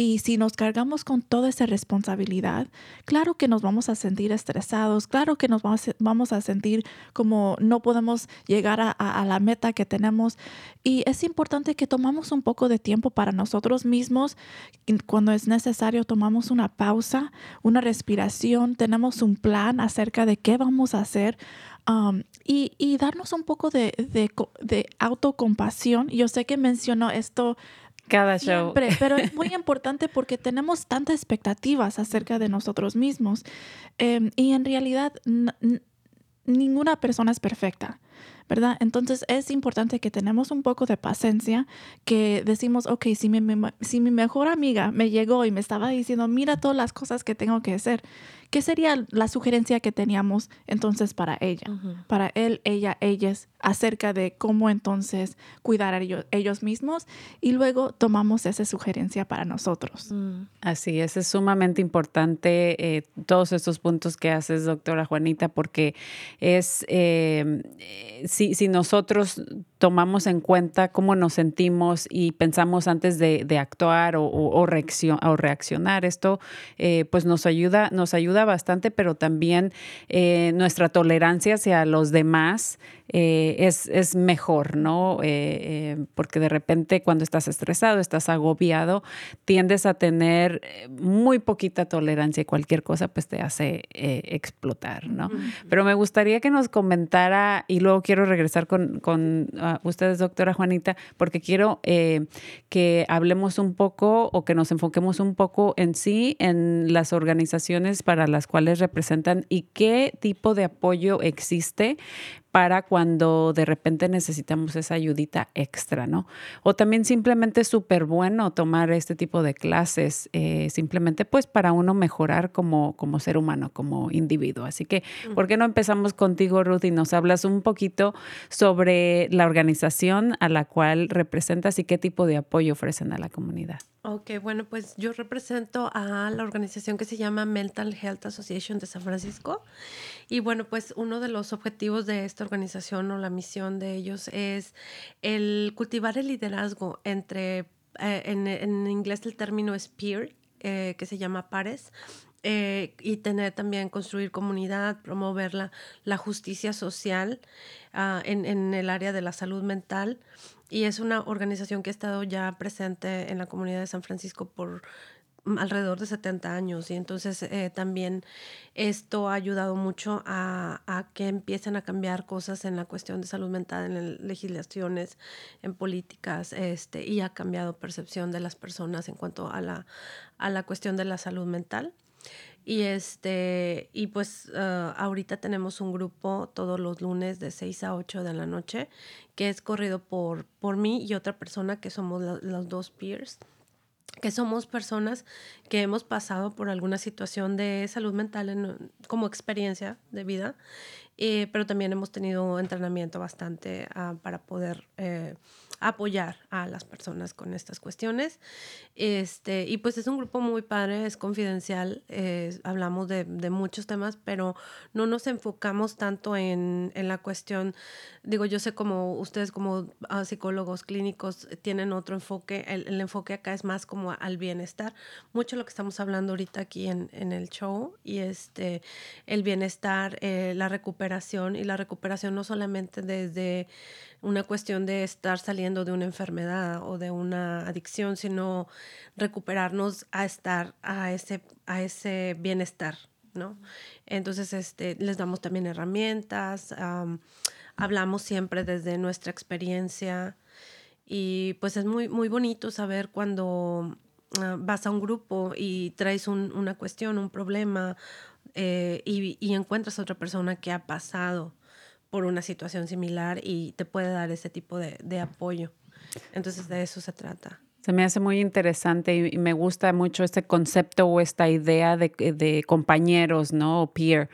Y si nos cargamos con toda esa responsabilidad, claro que nos vamos a sentir estresados, claro que nos vamos a, sentir como no podemos llegar a, a- a la meta que tenemos. Y es importante que tomamos un poco de tiempo para nosotros mismos. Cuando es necesario, tomamos una pausa, una respiración, tenemos un plan acerca de qué vamos a hacer. um, y, y darnos un poco de, de, de autocompasión. Yo sé que mencionó esto
Cada show.
Siempre, pero es muy importante porque tenemos tantas expectativas acerca de nosotros mismos em, y en realidad ninguna persona es perfecta, ¿verdad? Entonces es importante que tenemos un poco de paciencia, que decimos, ok, si mi, mi- si mi mejor amiga me llegó y me estaba diciendo, mira todas las cosas que tengo que hacer, ¿qué sería la sugerencia que teníamos entonces para ella? para él, ella, ellas, acerca de cómo entonces cuidar a ellos, ellos mismos y luego tomamos esa sugerencia para nosotros.
Así es, es sumamente importante eh, todos estos puntos que haces, doctora Juanita, porque es, eh, eh, si, si nosotros tomamos en cuenta cómo nos sentimos y pensamos antes de, de actuar o, o- o o reaccionar, esto eh, pues nos ayuda, nos ayuda bastante, pero también eh, nuestra tolerancia hacia los demás eh, es, es mejor, ¿no? Eh, porque de repente cuando estás estresado, estás agobiado, tiendes a tener muy poquita tolerancia y cualquier cosa pues te hace explotar, ¿no? Pero me gustaría que nos comentara, y luego quiero regresar con, con ah, ustedes, doctora Juanita, porque quiero que hablemos un poco o que nos enfoquemos un poco en sí, en las organizaciones para las cuales representan y qué tipo de apoyo existe para cuando de repente necesitamos esa ayudita extra, ¿no? O también simplemente es súper bueno tomar este tipo de clases, eh, simplemente pues para uno mejorar como, como ser humano, como individuo. Así que, ¿por qué no empezamos contigo, Ruth, y nos hablas un poquito sobre la organización a la cual representas y qué tipo de apoyo ofrecen a la comunidad?
Ok, bueno, pues yo represento a la organización que se llama Mental Health Association de San Francisco. Y bueno, pues uno de los objetivos de esta organización o la misión de ellos es el cultivar el liderazgo entre, eh, en, inglés el término es peer, eh, que se llama pares, eh, y tener también, construir comunidad, promover la, la justicia social ah, en, en, el área de la salud mental. Y es una organización que ha estado ya presente en la comunidad de San Francisco por alrededor de 70 años y entonces eh, también esto ha ayudado mucho a, a, que empiecen a cambiar cosas en la cuestión de salud mental, en legislaciones, en políticas este, y ha cambiado percepción de las personas en cuanto a la, a la cuestión de la salud mental. Y, este, y pues ah, ahorita tenemos un grupo todos los lunes de 6 a 8 de la noche que es corrido por, por mí y otra persona que somos los dos peers que somos personas que hemos pasado por alguna situación de salud mental como experiencia de vida, eh, pero también hemos tenido entrenamiento bastante ah, para poder eh, apoyar a las personas con estas cuestiones. Este, y pues es un grupo muy padre, es confidencial, hablamos de, de, muchos temas, pero no nos enfocamos tanto en, en, la cuestión, digo, yo sé como ustedes como ah, psicólogos clínicos tienen otro enfoque, el, el, enfoque acá es más como al bienestar, mucho lo que estamos hablando ahorita aquí en, en el show, y este, el bienestar, eh, la recuperación, y la recuperación no solamente desde una cuestión de estar saliendo de una enfermedad o de una adicción, sino recuperarnos a estar a ese, a ese bienestar, ¿no? Entonces, este, les damos también herramientas, hablamos siempre desde nuestra experiencia y pues es muy, muy bonito saber cuando ah, vas a un grupo y traes una cuestión, un problema eh, y, y encuentras a otra persona que ha pasado por una situación similar y te puede dar ese tipo de, de apoyo. Entonces de eso se trata.
Se me hace muy interesante y, me gusta mucho este concepto o esta idea de, de compañeros, ¿no? peer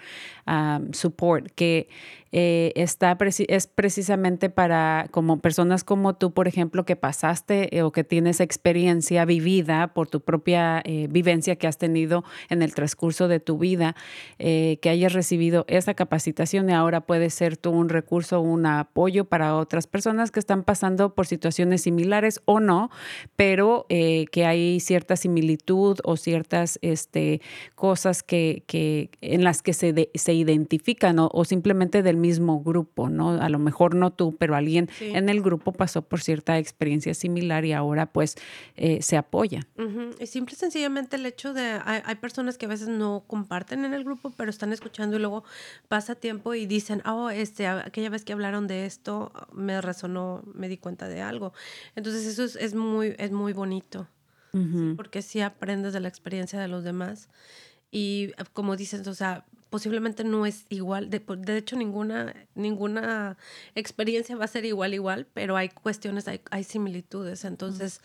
um, support, que eh, está es precisamente para como personas como tú, por ejemplo, que pasaste eh, o que tienes experiencia vivida por tu propia eh, vivencia que has tenido en el transcurso de tu vida, que hayas recibido esa capacitación y ahora puede ser tú un recurso, un apoyo para otras personas que están pasando por situaciones similares o no, que hay cierta similitud o ciertas este, cosas que, que, en las que se, se identifican o, o simplemente del mismo grupo, ¿no? A lo mejor no tú, pero alguien en el grupo pasó por cierta experiencia similar y ahora pues eh, se apoya.
Es simple y sencillamente el hecho de, hay, personas que a veces no comparten en el grupo, pero están escuchando y luego pasa tiempo y dicen, oh, este, aquella vez que hablaron de esto, me resonó, me di cuenta de algo. Entonces eso es, muy, es muy bonito, porque sí aprendes de la experiencia de los demás. Y como dices, o sea, posiblemente no es igual, de, de, hecho ninguna, ninguna experiencia va a ser igual, igual, pero hay cuestiones, hay, hay similitudes, entonces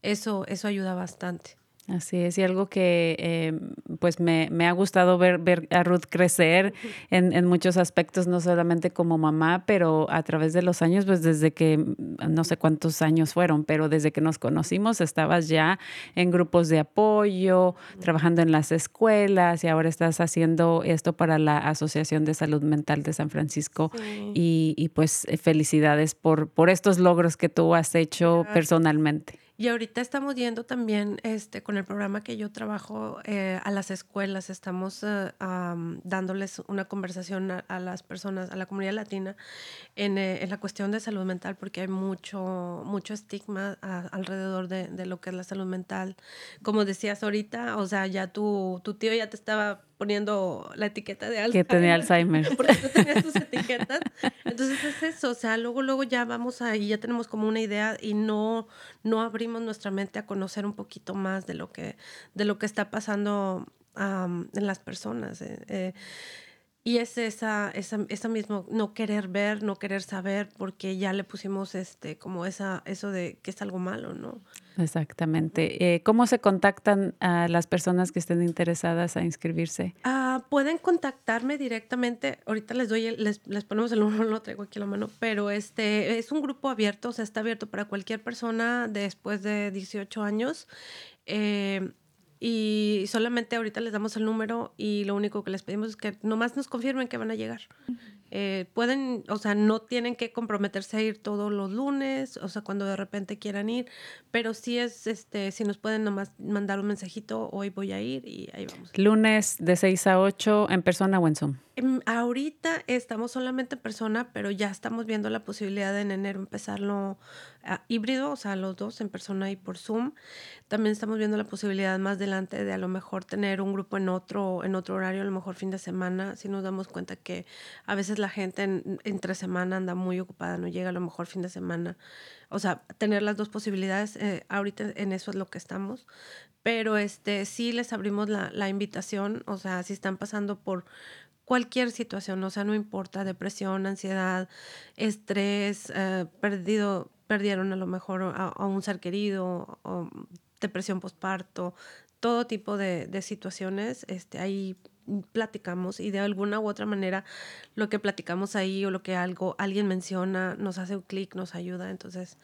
eso, eso ayuda bastante.
Así es, y algo que eh, pues me, me, ha gustado ver, ver a Ruth crecer en, en, muchos aspectos, no solamente como mamá, pero a través de los años, pues desde que, no sé cuántos años fueron, pero desde que nos conocimos estabas ya en grupos de apoyo, trabajando en las escuelas y ahora estás haciendo esto para la Asociación de Salud Mental de San Francisco. Y, y, pues felicidades por, por estos logros que tú has hecho personalmente.
Y ahorita estamos yendo también este, con el programa que yo trabajo eh, a las escuelas, estamos eh, dándoles una conversación a, las personas, a la comunidad latina, en, eh, en, la cuestión de salud mental, porque hay mucho, mucho estigma alrededor de, de, lo que es la salud mental. Como decías ahorita, o sea, ya tu, tu tío ya te estaba poniendo la etiqueta de Alzheimer.
Que tenía Alzheimer.
Porque no tenías tus etiquetas. Entonces es eso, o sea, luego, luego ya vamos ahí, ya tenemos como una idea y no, no abrimos nuestra mente a conocer un poquito más de lo que, de lo que está pasando en las personas. eh, eh. Y es esa, esa, esa mismo no querer ver, no querer saber, porque ya le pusimos este, como esa, eso de que es algo malo, ¿no?
Exactamente. Eh, ¿Cómo se contactan a las personas que estén interesadas a inscribirse?
Ah, pueden contactarme directamente. Ahorita les doy, el- les, les ponemos el número, no lo traigo aquí a la mano, pero este es un grupo abierto, o sea, está abierto para cualquier persona después de 18 años. Eh, y solamente ahorita les damos el número y lo único que les pedimos es que nomás nos confirmen que van a llegar. Eh, pueden, o sea, no tienen que comprometerse a ir todos los lunes, o sea, cuando de repente quieran ir, pero sí es, este, si nos pueden nomás mandar un mensajito, hoy voy a ir y ahí vamos.
Lunes de 6 a 8 en persona o en Zoom.
Em, Ahorita estamos solamente en persona, pero ya estamos viendo la posibilidad de en enero empezarlo ah, híbrido, o sea, los dos en persona y por Zoom. También estamos viendo la posibilidad más adelante de a lo mejor tener un grupo en otro, en otro horario, a lo mejor fin de semana, si nos damos cuenta que a veces la gente en- entre semana anda muy ocupada, no llega a lo mejor fin de semana. O sea, tener las dos posibilidades, eh, ahorita en eso es lo que estamos. Pero este sí les abrimos la, la invitación, o sea, si están pasando por cualquier situación, o sea, no importa, depresión, ansiedad, estrés, eh, perdido, perdieron a lo mejor a, un ser querido, o depresión postparto, todo tipo de, de situaciones, este, ahí platicamos y de alguna u otra manera lo que platicamos ahí o lo que algo alguien menciona nos hace un clic, nos ayuda, entonces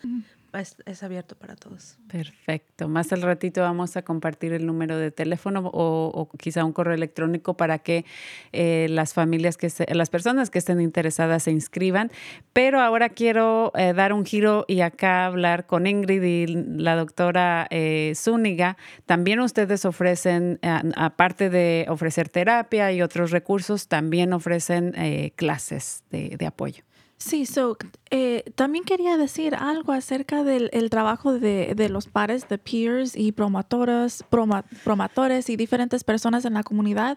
es, es abierto para todos.
Perfecto. Más al ratito vamos a compartir el número de teléfono o, quizá un correo electrónico para que eh, las familias que se- las personas que estén interesadas se inscriban. Pero ahora quiero eh, dar un giro y acá hablar con Ingrid y la doctora eh, Zúñiga. También ustedes ofrecen, eh, aparte de ofrecer terapia y otros recursos, también ofrecen eh, clases de apoyo.
Sí, so, eh, también quería decir algo acerca del el trabajo de, de los pares, de peers y promotoras, promotores y diferentes personas en la comunidad.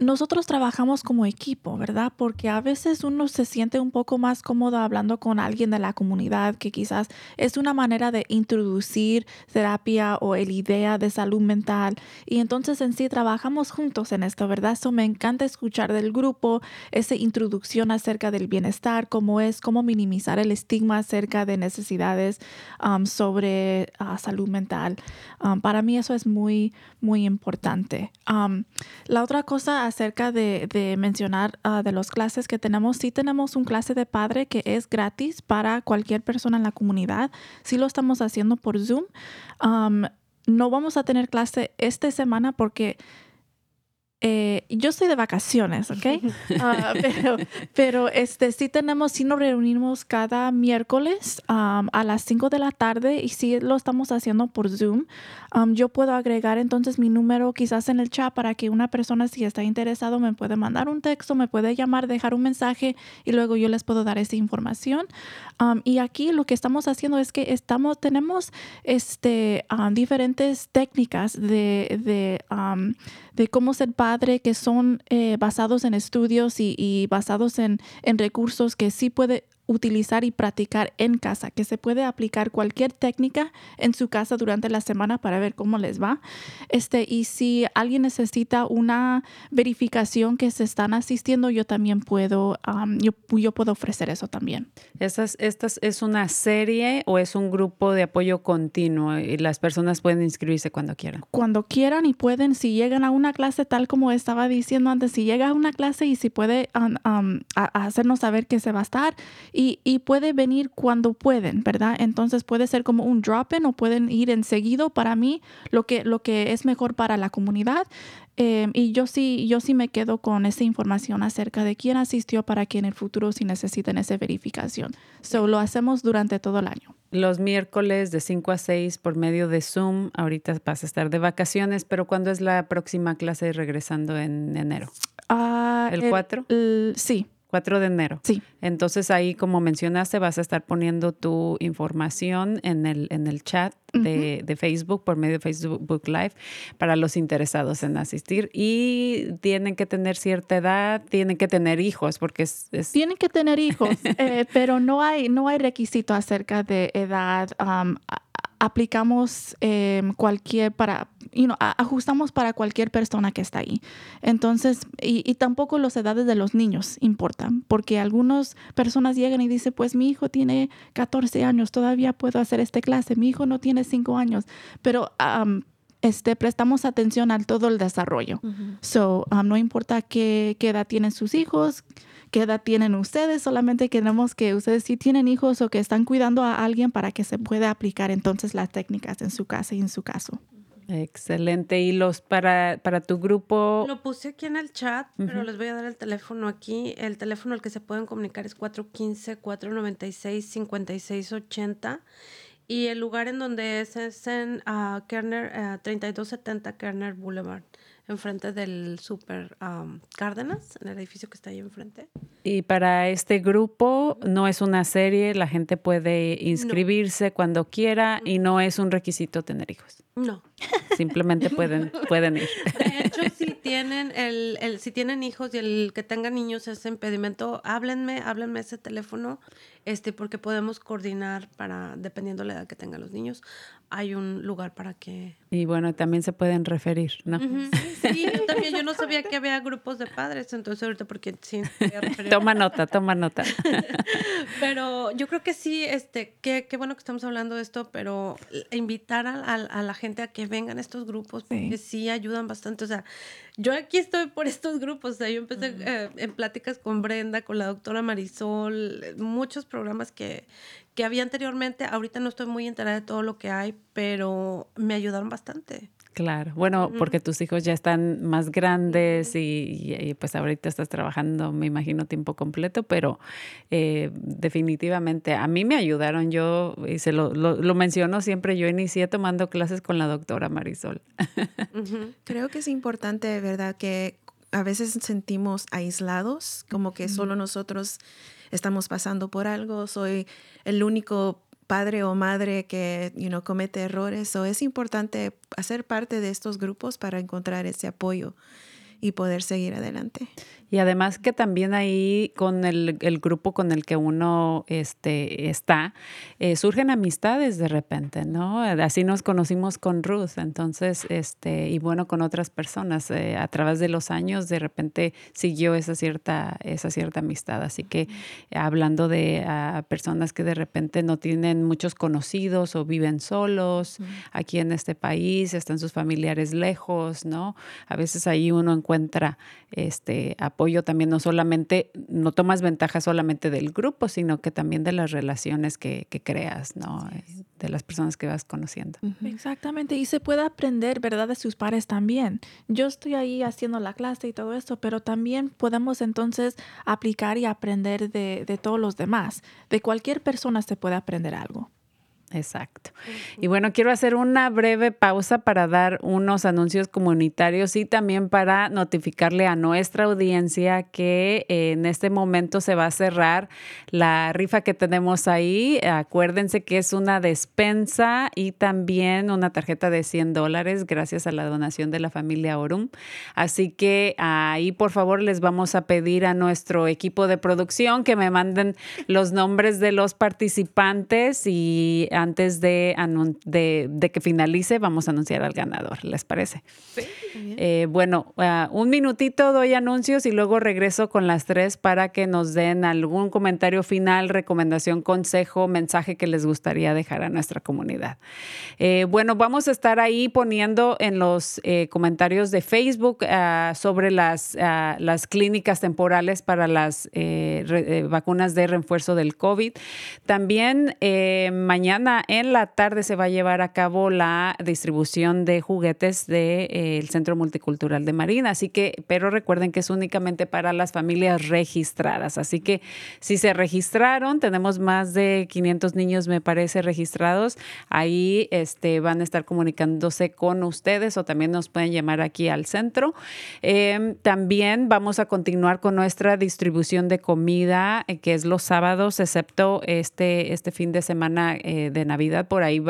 Nosotros trabajamos como equipo, ¿verdad? Porque a veces uno se siente un poco más cómodo hablando con alguien de la comunidad, que quizás es una manera de introducir terapia o el idea de salud mental. Y entonces en sí trabajamos juntos en esto, ¿verdad? Eso me encanta escuchar del grupo, esa introducción acerca del bienestar, cómo es, cómo minimizar el estigma acerca de necesidades um, sobre ah, salud mental. Um, para mí eso es muy, muy importante. Um, la otra cosa acerca de, mencionar ah, de las clases que tenemos, sí tenemos un clase de padre que es gratis para cualquier persona en la comunidad. Sí lo estamos haciendo por Zoom. No vamos a tener clase esta semana porque eh, yo estoy de vacaciones, ¿ok? Ah, pero pero este, sí tenemos, sí nos reunimos cada miércoles um, a las 5 de la tarde y sí lo estamos haciendo por Zoom. Um, yo puedo agregar entonces mi número quizás en el chat para que una persona si está interesado me puede mandar un texto, me puede llamar, dejar un mensaje y luego yo les puedo dar esa información. Um, y aquí lo que estamos haciendo es que estamos, tenemos este, diferentes técnicas de, de, de cómo ser padre que son eh, basados en estudios y, y basados en, en recursos que sí puede utilizar y practicar en casa, que se puede aplicar cualquier técnica en su casa durante la semana para ver cómo les va. Este, y si alguien necesita una verificación que se están asistiendo, yo también puedo, um, yo, yo puedo ofrecer eso también.
¿Estas, ¿Estas es una serie o es un grupo de apoyo continuo y las personas pueden inscribirse cuando quieran?
cuando quieran y pueden, si llegan a una clase, tal como estaba diciendo antes, si llega a una clase y si puede um, um, a- a hacernos saber que se va a estar y, y puede venir cuando pueden, ¿verdad? Entonces puede ser como un drop-in o pueden ir enseguido. Para mí, lo que, lo que es mejor para la comunidad. eh, y yo sí, yo sí me quedo con esa información acerca de quién asistió para que en el futuro si necesiten esa verificación. So, lo hacemos durante todo el año.
Los miércoles de 5 a 6 por medio de Zoom. Ahorita vas a estar de vacaciones, pero ¿cuándo es la próxima clase regresando en enero?
Ah,
¿El cuatro?
el- sí,
4 de enero.
Sí.
Entonces ahí, como mencionaste, vas a estar poniendo tu información en el, en el chat de, de Facebook por medio de Facebook Live para los interesados en asistir. Y tienen que tener cierta edad, tienen que tener hijos, porque es... es-
Tienen que tener hijos, eh, pero no hay, no hay requisito acerca de edad. A- aplicamos em, cualquier para, you know, ajustamos para cualquier persona que está ahí. Entonces, y, y tampoco las edades de los niños importan, porque algunas personas llegan y dicen, pues mi hijo tiene 14 años, todavía puedo hacer esta clase, mi hijo no tiene 5 años, pero este, prestamos atención a todo el desarrollo. So, um, no importa qué, qué edad tienen sus hijos, qué edad tienen ustedes, solamente queremos que ustedes sí tienen hijos o que están cuidando a alguien para que se pueda aplicar entonces las técnicas en su casa y en su caso.
Excelente. Y los para, para tu grupo,
Lo puse aquí en el chat, pero les voy a dar el teléfono aquí. El teléfono al que se pueden comunicar es 415-496-5680. Y el lugar en donde es es en ah, Kerner, ah, 3270 Kerner Boulevard, enfrente del Super am, Cárdenas, en el edificio que está ahí enfrente.
y para este grupo no es una serie, la gente puede inscribirse cuando quiera y no es un requisito tener hijos.
No.
Simplemente pueden, pueden ir.
De hecho, si tienen el, el- si tienen hijos y el que tengan niños ese impedimento, háblenme, háblenme ese teléfono, este, porque podemos coordinar para, dependiendo la edad que tengan los niños, hay un lugar para que.
Y bueno, también se pueden referir, ¿no?
Sí, yo también, yo no sabía que había grupos de padres, entonces ahorita porque sí.
Toma nota, toma nota.
Pero yo creo que sí, este, qué, qué bueno que estamos hablando de esto, pero invitar a, a- a la gente a que vengan a estos grupos, porque sí ayudan bastante. O sea, yo aquí estoy por estos grupos. O sea, yo empecé eh, en pláticas con Brenda, con la doctora Marisol, muchos programas que, que había anteriormente. Ahorita no estoy muy enterada de todo lo que hay, pero me ayudaron bastante.
Claro, bueno, porque tus hijos ya están más grandes y, y- y, pues ahorita estás trabajando, me imagino, tiempo completo, pero eh, definitivamente a mí me ayudaron. Yo, y se lo, lo, lo menciono siempre, yo inicié tomando clases con la doctora Marisol.
Creo que es importante, ¿verdad? Que a veces sentimos aislados, como que solo nosotros estamos pasando por algo, soy el único padre o madre que you know, comete errores. So es importante hacer parte de estos grupos para encontrar ese apoyo y poder seguir adelante.
Y además que también ahí con el, el grupo con el que uno este, está, eh, surgen amistades de repente, ¿no? Así nos conocimos con Ruth, entonces, este, y bueno, con otras personas. eh, a través de los años, de repente siguió esa cierta, esa cierta amistad. Así que hablando de personas que de repente no tienen muchos conocidos o viven solos aquí en este país, están sus familiares lejos, ¿no? A veces ahí uno encuentra este apoyo también, no solamente, no tomas ventaja solamente del grupo, sino que también de las relaciones que, que creas, ¿no? De las personas que vas conociendo.
Exactamente, y se puede aprender, ¿verdad?, de sus pares también. Yo estoy ahí haciendo la clase y todo esto, pero también podemos entonces aplicar y aprender de, de todos los demás. De cualquier persona se puede aprender algo.
Exacto. Y bueno, quiero hacer una breve pausa para dar unos anuncios comunitarios y también para notificarle a nuestra audiencia que eh, en este momento se va a cerrar la rifa que tenemos ahí. Acuérdense que es una despensa y también una tarjeta de 100 dólares gracias a la donación de la familia Orum. Así que ahí por favor les vamos a pedir a nuestro equipo de producción que me manden los nombres de los participantes y antes de, anun- de, de que finalice vamos a anunciar al ganador. ¿Les parece? Eh, bueno, ah, un minutito doy anuncios y luego regreso con las tres para que nos den algún comentario final, recomendación, consejo, mensaje que les gustaría dejar a nuestra comunidad. Eh, bueno, vamos a estar ahí poniendo en los eh, comentarios de Facebook ah, sobre las, ah, las clínicas temporales para las re- vacunas de refuerzo del COVID. También mañana en la tarde se va a llevar a cabo la distribución de juguetes del Centro Multicultural de Marina. Así que, pero recuerden que es únicamente para las familias registradas. Así que si se registraron, tenemos más de 500 niños, me parece, registrados. Ahí este, van a estar comunicándose con ustedes o también nos pueden llamar aquí al centro. Em, también vamos a continuar con nuestra distribución de comida, eh, que es los sábados, excepto este, este fin de semana eh, de Navidad. Por ahí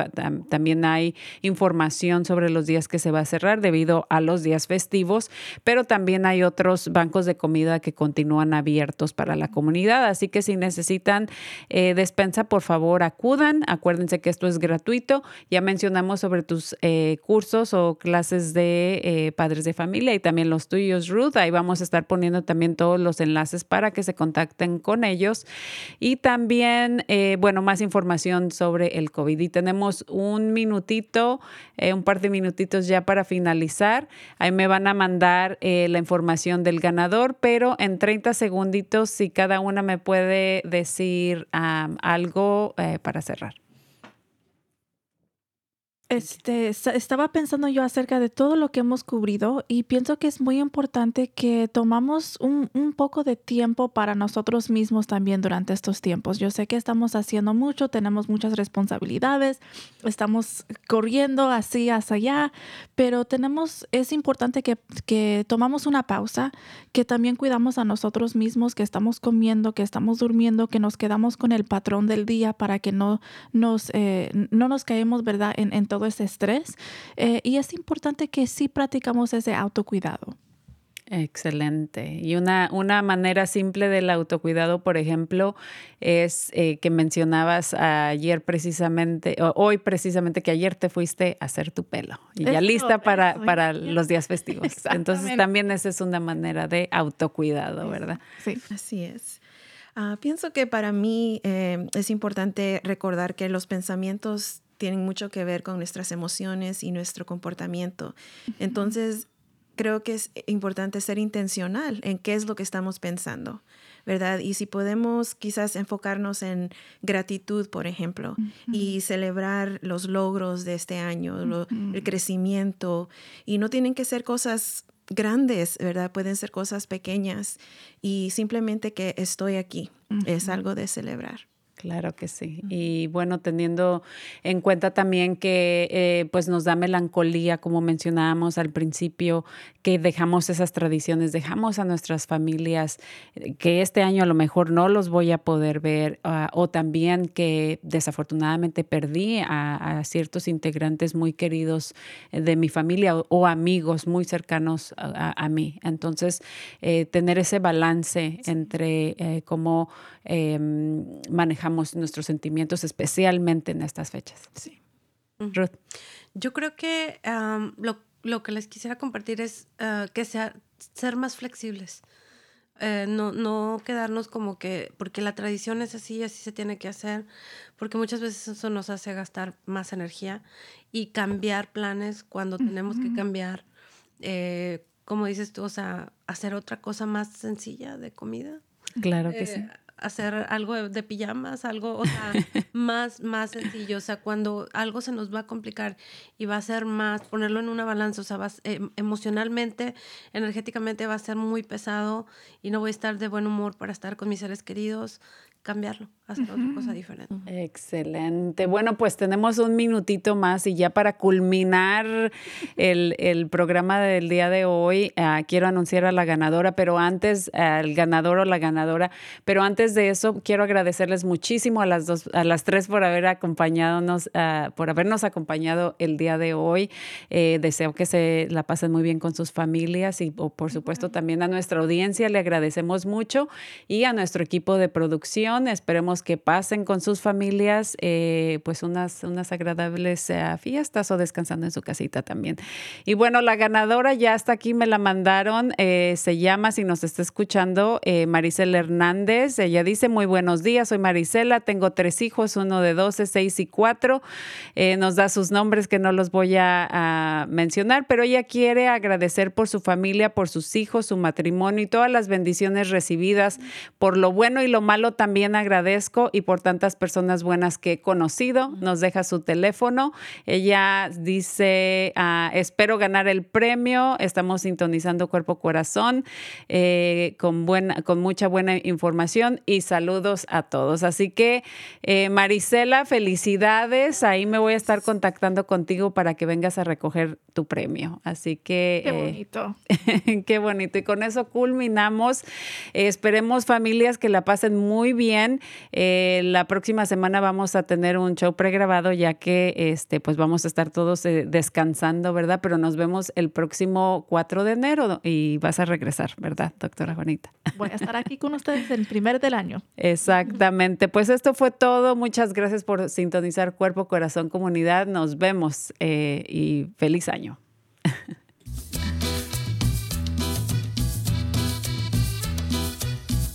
también hay información sobre los días que se va a cerrar debido a los días festivos, pero también hay otros bancos de comida que continúan abiertos para la comunidad. Así que si necesitan eh, despensa, por favor acudan. Acuérdense que esto es gratuito. Ya mencionamos sobre tus cursos o clases de padres de familia y también los tuyos, Ruth. Ahí vamos a estar poniendo también todos los enlaces para que se contacten con ellos. Y también, eh, bueno, más información sobre el COVID. Y tenemos un minutito, eh, un par de minutitos ya para finalizar. Ahí me van a mandar eh, la información del ganador, pero en 30 segunditos, si cada una me puede decir algo para cerrar.
Este, estaba pensando yo acerca de todo lo que hemos cubrido y pienso que es muy importante que tomamos un, un, poco de tiempo para nosotros mismos también durante estos tiempos. Yo sé que estamos haciendo mucho, tenemos muchas responsabilidades, estamos corriendo así hacia allá, pero tenemos, es importante que, que tomamos una pausa, que también cuidamos a nosotros mismos, que estamos comiendo, que estamos durmiendo, que nos quedamos con el patrón del día para que no nos, eh, no nos caemos, ¿verdad?, en, en todo ese estrés. Eh, y es importante que sí practicamos ese autocuidado.
Excelente. Y una, una manera simple del autocuidado, por ejemplo, es eh, que mencionabas ayer precisamente, o hoy precisamente, que ayer te fuiste a hacer tu pelo y ya lista para, para los días festivos. Entonces también esa es una manera de autocuidado, ¿verdad?
Sí, así es. Ah, pienso que para mí eh, es importante recordar que los pensamientos tienen mucho que ver con nuestras emociones y nuestro comportamiento. Entonces, creo que es importante ser intencional en qué es lo que estamos pensando, ¿verdad? Y si podemos quizás enfocarnos en gratitud, por ejemplo, y celebrar los logros de este año, el crecimiento, y no tienen que ser cosas grandes, ¿verdad? Pueden ser cosas pequeñas y simplemente que estoy aquí es algo de celebrar.
Claro que sí. Y bueno, teniendo en cuenta también que eh, pues nos da melancolía, como mencionábamos al principio, que dejamos esas tradiciones, dejamos a nuestras familias, eh, que este año a lo mejor no los voy a poder ver, ah, o también que desafortunadamente perdí a, ciertos integrantes muy queridos eh, de mi familia o, amigos muy cercanos a, mí. Entonces, tener ese balance entre cómo em, manejamos nuestros sentimientos, especialmente en estas fechas.
Sí. Ruth. Yo creo que lo, lo, que les quisiera compartir es ah, que sea, ser más flexibles. Eh, no, no quedarnos como que, porque la tradición es así, así se tiene que hacer, porque muchas veces eso nos hace gastar más energía y cambiar planes cuando tenemos que cambiar, eh, como dices tú, o sea, hacer otra cosa más sencilla de comida.
Claro que sí
eh, hacer algo de, pijamas, algo o sea, más, más sencillo. O sea, cuando algo se nos va a complicar y va a ser más, ponerlo en una balanza, o sea, em, emocionalmente, energéticamente va a ser muy pesado y no voy a estar de buen humor para estar con mis seres queridos cambiarlo, hacer otra cosa diferente.
Excelente. Bueno, pues tenemos un minutito más y ya para culminar el, programa del día de hoy, ah, quiero anunciar a la ganadora, pero antes, al ganador o la ganadora, pero antes de eso, quiero agradecerles muchísimo a las dos, a las tres por haber acompañado, uh, por habernos acompañado el día de hoy. Eh, deseo que se la pasen muy bien con sus familias y, por supuesto, también a nuestra audiencia. Le agradecemos mucho y a nuestro equipo de producción Esperemos que pasen con sus familias eh, pues unas, unas agradables eh, fiestas o descansando en su casita también. Y bueno, la ganadora ya hasta aquí, me la mandaron. Eh, se llama, si nos está escuchando, Maricela Hernández. Ella dice, muy buenos días, soy Marisela, tengo tres hijos, uno de 12, 6 y 4. nos da sus nombres que no los voy a, a mencionar, pero ella quiere agradecer por su familia, por sus hijos, su matrimonio y todas las bendiciones recibidas, por lo bueno y lo malo también agradezco agradezco y por tantas personas buenas que he conocido. Nos deja su teléfono. Ella dice, ah, espero ganar el premio. Estamos sintonizando cuerpo corazón eh, con, buena, con mucha buena información y saludos a todos. Así que, eh, Marisela, felicidades. Ahí me voy a estar contactando contigo para que vengas a recoger tu premio. Así que...
Qué bonito.
qué bonito. Y con eso culminamos. esperemos familias que la pasen muy bien. Eh, la próxima semana vamos a tener un show pregrabado ya que este, pues vamos a estar todos eh, descansando, ¿verdad? Pero nos vemos el próximo 4 de enero y vas a regresar, ¿verdad, doctora Juanita?
Voy a estar aquí con ustedes el primer del año.
Exactamente. Pues esto fue todo. Muchas gracias por sintonizar Cuerpo, Corazón, Comunidad. Nos vemos eh, y feliz año.